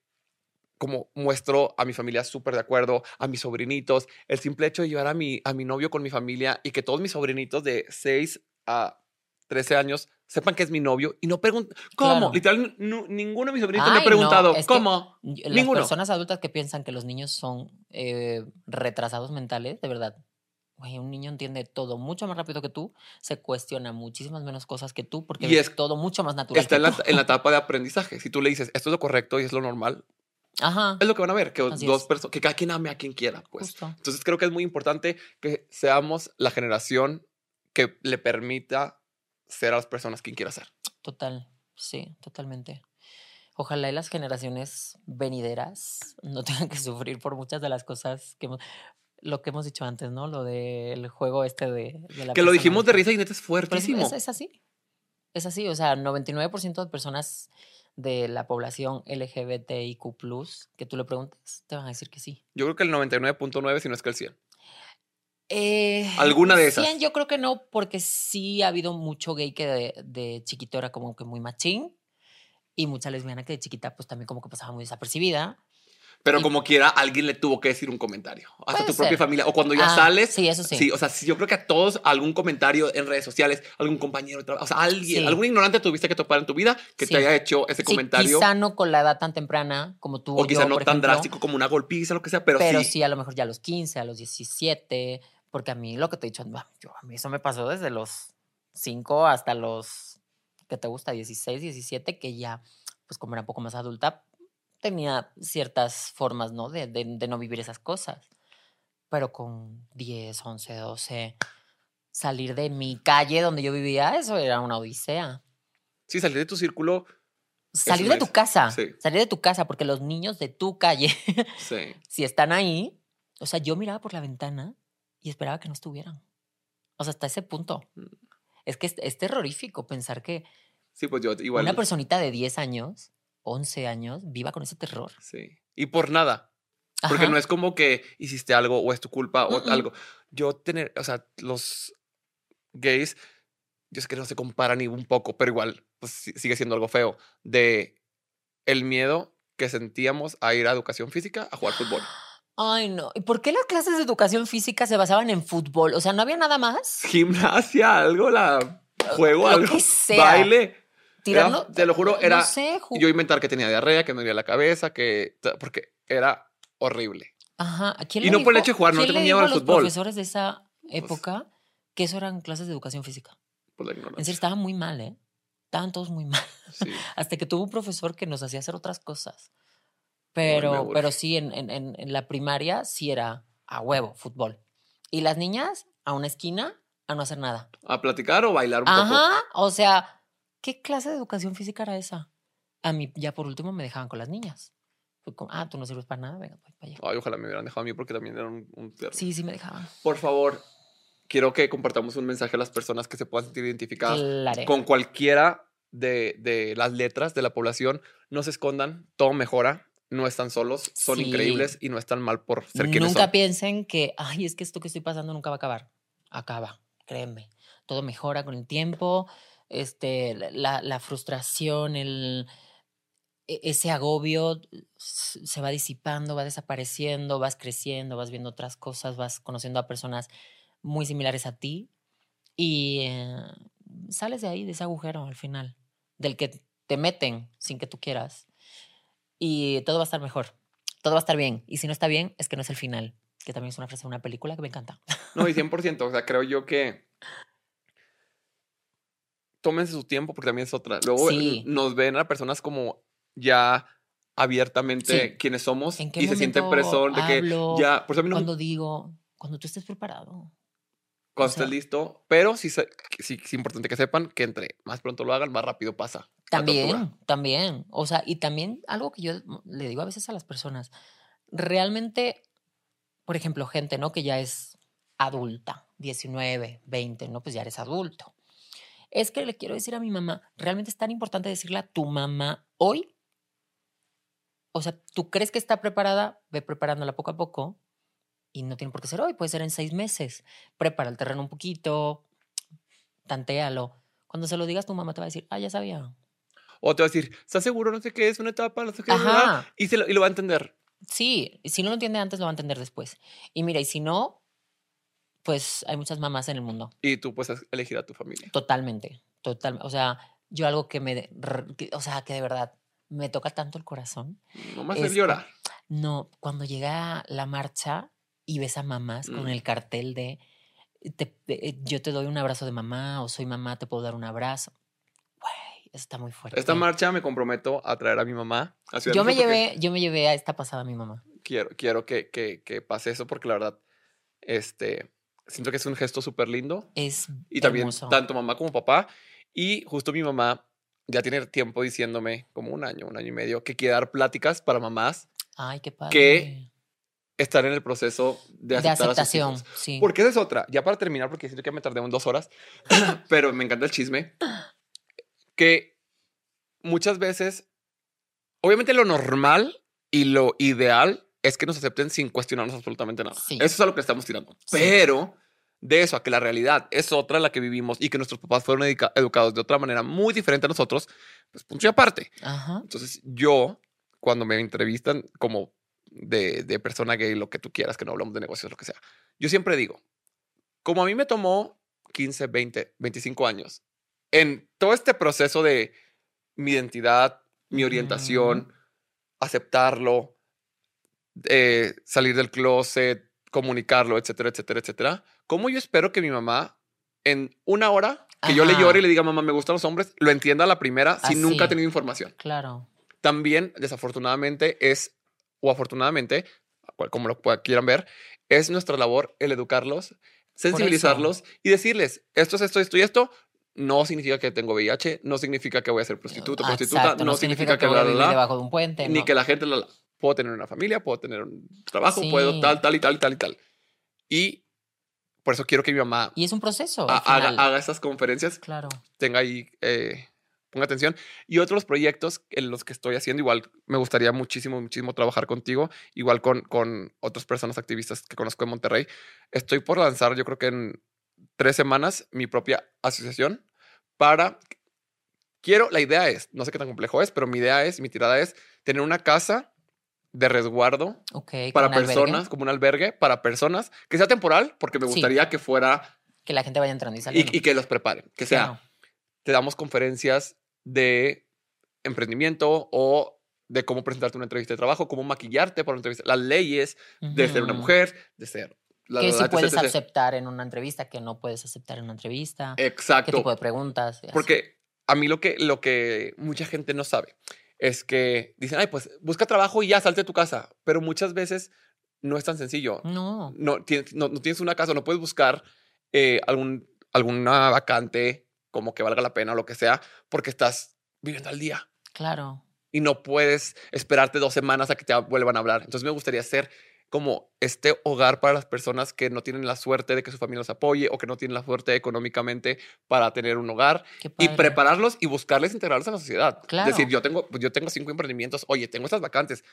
como muestro a mi familia súper de acuerdo, a mis sobrinitos, el simple hecho de llevar a mi, a mi novio con mi familia y que todos mis sobrinitos de 6 a 13 años sepan que es mi novio y no pregunten, ¿cómo? Claro. Literal, ninguno de mis sobrinitos me ha preguntado, no, ¿cómo? Las Ninguno. personas adultas que piensan que los niños son eh, retrasados mentales, de verdad. Güey, un niño entiende todo mucho más rápido que tú, se cuestiona muchísimas menos cosas que tú, porque Y es- todo mucho más natural. Está en la, en la etapa de aprendizaje. Si tú le dices, esto es lo correcto y es lo normal, Ajá. es lo que van a ver, que Así dos personas, que cada quien ame a quien quiera, pues. Justo. Entonces creo que es muy importante que seamos la generación que le permita ser a las personas quien quiera ser. Total, sí, totalmente. Ojalá y las generaciones venideras no tengan que sufrir por muchas de las cosas que hemos, lo que hemos dicho antes, ¿no? Lo del juego este de, de la Que lo dijimos de risa y neta es, fuertísimo. es- es así. Es así, o sea, 99% de personas de la población LGBTIQ, que tú le preguntes, te van a decir que sí. Yo creo que el 99.9, si no es que el 100. Eh, ¿Alguna de esas? 100 yo creo que no, porque sí ha habido mucho gay que de, de chiquito era como que muy machín y mucha lesbiana que de chiquita pues también como que pasaba muy desapercibida. Pero Y- como quiera, alguien le tuvo que decir un comentario. Hasta tu propia familia. O cuando ya Ah, sales. Sí, eso sí. o sea, sí, yo creo que a todos algún comentario en redes sociales, algún compañero de trabajo, o sea, alguien, Sí. algún ignorante tuviste que topar en tu vida que Sí. te haya hecho ese Sí, comentario. quizá no con la edad tan temprana como tú o quizá yo, no por tan ejemplo, drástico como una golpiza, lo que sea, pero, pero sí. sí a lo mejor ya a los 15, a los 17, porque a mí lo que te he dicho, bah, yo, a mí eso me pasó desde los 5 hasta los, ¿qué te gusta? 16, 17, que ya, pues como era un poco más adulta, tenía ciertas formas, ¿no? De, de- de no vivir esas cosas. Pero con 10, 11, 12, salir de mi calle donde yo vivía, eso era una odisea. Sí, salir de tu círculo. Salir de tu casa, sí. salir de tu casa, porque los niños de tu calle, Sí. si están ahí, o sea, yo miraba por la ventana y esperaba que no estuvieran. O sea, hasta ese punto. Mm. Es que es, es terrorífico pensar que Sí, pues yo igual. una personita de 10 años, 11 años, viva con ese terror. Sí. Y por nada. Porque Ajá. no es como que hiciste algo o es tu culpa o algo. Yo tener, o sea, los gays, yo sé que no se comparan ni un poco, pero igual, pues sigue siendo algo feo. De el miedo que sentíamos a ir a educación física a jugar fútbol. Ay, no. ¿Y por qué las clases de educación física se basaban en fútbol? O sea, ¿no había nada más? Gimnasia, algo, la juego, Lo algo. que sea. Baile. Era- Tirando. te lo juro, no era sé, ju- yo inventar que tenía diarrea, que me dolía la cabeza, que porque era horrible. Ajá. ¿a quién Y le no por el dijo- hecho de jugar, no tengo miedo dijo al a los fútbol. profesores de esa época que eso eran clases de educación física. Por la En ignorancia. serio, estaba muy mal, ¿eh? Estaban todos muy mal. Sí. Hasta que tuvo un profesor que nos hacía hacer otras cosas. Pero, pero sí, en, en- en- en la primaria sí era a huevo, fútbol. Y las niñas a una esquina a no hacer nada. A platicar o bailar un poco. Ajá, o sea, ¿qué clase de educación física era esa? A mí ya por último me dejaban con las niñas. Fue como, ah, tú no sirves para nada, venga, voy para allá. Ay, ojalá me hubieran dejado a mí porque también era un, un. Sí, sí me dejaban. Por favor, quiero que compartamos un mensaje a las personas que se puedan sentir identificadas Claro. con cualquiera de, de las letras de la población. No se escondan, todo mejora. No están solos, son Sí. increíbles y no están mal por ser quienes Nunca son. piensen que, ay, es que esto que estoy pasando nunca va a acabar. Acaba, créeme. Todo mejora con el tiempo. Este, la, la frustración, el, e- ese agobio se va disipando, va desapareciendo, vas creciendo, vas viendo otras cosas, vas conociendo a personas muy similares a ti y eh, sales de ahí, de ese agujero al final, del que te meten sin que tú quieras y todo va a estar mejor, todo va a estar bien y si no está bien es que no es el final, que también es una frase de una película que me encanta. No, y 100%. O sea, creo yo que tómense su tiempo porque también es otra. Luego Sí. nos ven a personas como ya abiertamente Sí. quienes somos ¿En qué y se siente presión de que ya, por eso a mí no, Cuando digo, cuando tú estés preparado. cuando o sea- estés listo, pero sí, sí es importante que sepan que entre más pronto lo hagan, más rápido pasa. También, también. O sea, y también algo que yo le digo a veces a las personas, realmente, por ejemplo, gente, ¿no? Que ya es adulta, 19, 20, ¿no? Pues ya eres adulto. Es que le quiero decir a mi mamá, realmente es tan importante decirle a tu mamá hoy. O sea, tú crees que está preparada, ve preparándola poco a poco y no tiene por qué ser hoy, puede ser en seis meses. Prepara el terreno un poquito, tantéalo. Cuando se lo digas, tu mamá te va a decir, ah, ya sabía. O te va a decir, ¿estás seguro? No sé qué es una etapa, no sé qué. bla", Ajá. Y, se lo, y lo va a entender. Sí, si no lo entiende antes, lo va a entender después. Y mira, y si no, pues hay muchas mamás en el mundo. Y tú puedes elegir a tu familia. Totalmente, totalmente. O sea, yo algo que me, que- o sea, que de verdad me toca tanto el corazón. No más es llorar. No, cuando llega la marcha y ves a mamás con Mm. el cartel de te- te- yo te doy un abrazo de mamá o soy mamá, te puedo dar un abrazo. Güey, está muy fuerte. Esta marcha me comprometo a traer a mi mamá a yo me llevé, yo me llevé a esta pasada a mi mamá. Quiero, quiero que, que, que pase eso porque la verdad, este, siento que es un gesto súper lindo. Es Y también hermoso. tanto mamá como papá. Y justo mi mamá ya tiene tiempo diciéndome, como un año, un año y medio, que quiere dar pláticas para mamás Ay, qué padre. que estar en el proceso de de aceptar a sus aceptación, hijos. sí. Porque esa es otra. Ya para terminar, porque siento que me tardé en dos horas, pero me encanta el chisme. Que muchas veces, obviamente lo normal y lo ideal es que nos acepten sin cuestionarnos absolutamente nada. Sí. Eso es a lo que estamos tirando. Sí. Pero de eso a que la realidad es otra la que vivimos y que nuestros papás fueron educa- educados de otra manera muy diferente a nosotros, pues punto y aparte. Ajá. Entonces, yo, cuando me entrevistan como de, de persona gay, lo que tú quieras, que no hablamos de negocios, lo que sea, yo siempre digo, como a mí me tomó 15, 20, 25 años, en todo este proceso de mi identidad, mi orientación, aceptarlo, eh, salir del closet, comunicarlo, etcétera, etcétera, etcétera, ¿cómo yo espero que mi mamá en una hora que yo le llore y le diga, mamá, me gustan los hombres, lo entienda a la primera si nunca ha tenido información? Claro. también, desafortunadamente, es, o afortunadamente, como lo quieran ver, es nuestra labor el educarlos sensibilizarlos y decirles, esto es esto, esto y esto. No significa que tengo VIH, no significa que voy a ser prostituto, prostituta, Exacto, no, significa, que, voy bla, a bla, vivir bla, debajo de un puente. ni no. que la gente la- puedo tener una familia, puedo tener un trabajo, Sí. puedo tal, tal y tal y tal y tal. Y por eso quiero que mi mamá Y es un proceso. ha- haga, haga estas conferencias, Claro. tenga ahí, eh, ponga atención. Y otros proyectos en los que estoy haciendo, igual me gustaría muchísimo, muchísimo trabajar contigo, igual con, con otras personas activistas que conozco en Monterrey. Estoy por lanzar, yo creo que en tres semanas, mi propia asociación para... Quiero, la idea es, no sé qué tan complejo es, pero mi idea es, mi tirada es tener una casa de resguardo para albergue, personas, como un albergue para personas, que sea temporal, porque me Sí. gustaría que fuera Que la gente vaya entrando y saliendo. y que los preparen, que sea te damos conferencias de emprendimiento o de cómo presentarte una entrevista de trabajo, cómo maquillarte para una entrevista, las leyes de ser una mujer, de ser... la- Que si puedes etc. aceptar en una entrevista, que no puedes aceptar en una entrevista. ¿Qué Exacto. tipo de preguntas? así. Porque a mí lo que, lo que mucha gente no sabe es que dicen, ay, pues busca trabajo y ya salte de tu casa. Pero muchas veces no es tan sencillo. No. No, tienes, no, no tienes una casa, no puedes buscar eh, algún, alguna vacante como que valga la pena o lo que sea, porque estás viviendo al día. Claro. y no puedes esperarte dos semanas a que te vuelvan a hablar. Entonces me gustaría ser como este hogar para las personas que no tienen la suerte de que su familia los apoye o que no tienen la suerte económicamente para tener un hogar y prepararlos y buscarles integrarlos en la sociedad. Claro. Es decir, yo tengo, yo tengo cinco emprendimientos, oye, tengo estas vacantes.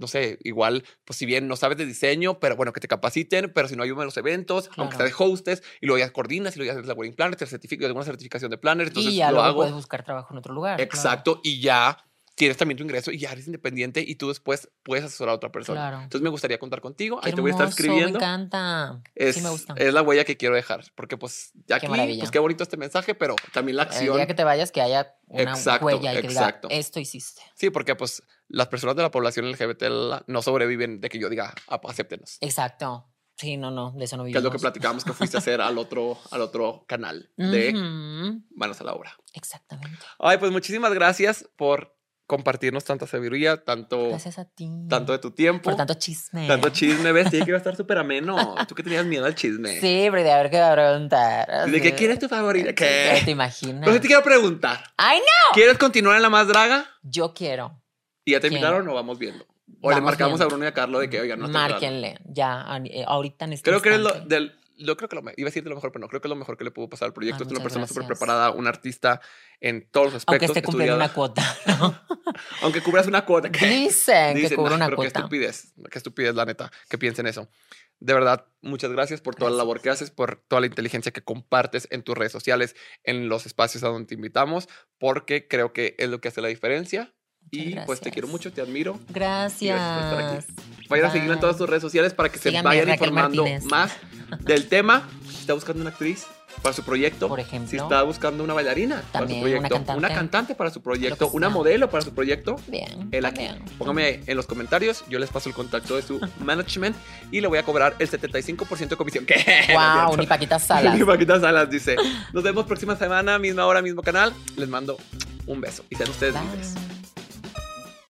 No sé, igual, pues si bien no sabes de diseño, pero bueno, que te capaciten, pero si no ayudan en los eventos, aunque sea Claro. de hostess, y luego ya coordinas, y luego ya haces la wedding planner, te certificas de alguna certificación de planner, entonces y ya lo luego hago. puedes buscar trabajo en otro lugar. claro. Exacto, y ya tienes también tu ingreso y ya eres independiente y tú después puedes asesorar a otra persona. Claro. Entonces me gustaría contar contigo. Qué Ahí te voy a estar escribiendo. Me encanta. Es, sí, me gusta. es la huella que quiero dejar, porque pues ya Qué aquí, maravilla. pues qué bonito este mensaje, pero también la El acción. día que te vayas, que haya una Exacto, huella y que exacto. diga, esto hiciste. Sí, porque pues las personas de la población LGBT no sobreviven de que yo diga, "Ah, pues, acéptenos. Exacto. Sí, no, no, de eso no Que vivimos. es lo que platicamos que fuiste a hacer al otro, al otro canal de Ujú, Manos a la Obra. Exactamente. Ay, pues muchísimas gracias por compartirnos tanta sabiduría, tanto, Gracias a ti. tanto de tu tiempo. Por tanto chisme. Tanto chisme, ves, tiene que iba a estar súper ameno. Tú que tenías miedo al chisme. Sí, pero de a ver qué va a preguntar. ¿De qué así. quién es tu favorita? Sí, ¿Qué? ¿Te imaginas? Pero sí te quiero preguntar. ¡Ay, no! ¿Quieres continuar en la más draga? Yo quiero. ¿Y ya te ¿Quién? invitaron o vamos viendo? O le marcamos viendo. a Bruno y a Carlos de que, oigan, no está. Márquenle. Ya, a- eh, ahorita en este Creo que eres lo, instante. del, yo creo que lo, iba a decir de lo mejor, pero no, creo que es lo mejor que le pudo pasar al proyecto. Ah, es una persona súper preparada, un artista en todos los Aunque aspectos. esté cumpliendo una cuota. ¿no? Aunque cubras una cuota. ¿qué? Dicen que Dicen, cubre "Ay, una pero qué cuota. estupidez, qué estupidez, la neta, que piensen eso. De verdad, muchas gracias por toda la Gracias. labor que haces, por toda la inteligencia que compartes en tus redes sociales, en los espacios a donde te invitamos, porque creo que es lo que hace la diferencia. Y Muchas pues te quiero gracias. mucho, te admiro. Gracias. por estar aquí. Vayan a seguirla en todas tus redes sociales para que Síganme, se vayan informando Martínez. más del tema. Si está buscando una actriz para su proyecto, Por si ejemplo. está buscando una bailarina También, para su una proyecto, cantante. cantante para su proyecto, una modelo para su proyecto, Bien. él aquí. bien. Póngame en los comentarios, yo les paso el contacto de su management y le voy a cobrar el 75% de comisión. ¿Qué? Wow, No ni. Paquita Salas. Ni Paquita Salas dice. Nos vemos próxima semana, misma hora, mismo canal. Les mando un beso y sean ustedes libres. Bye.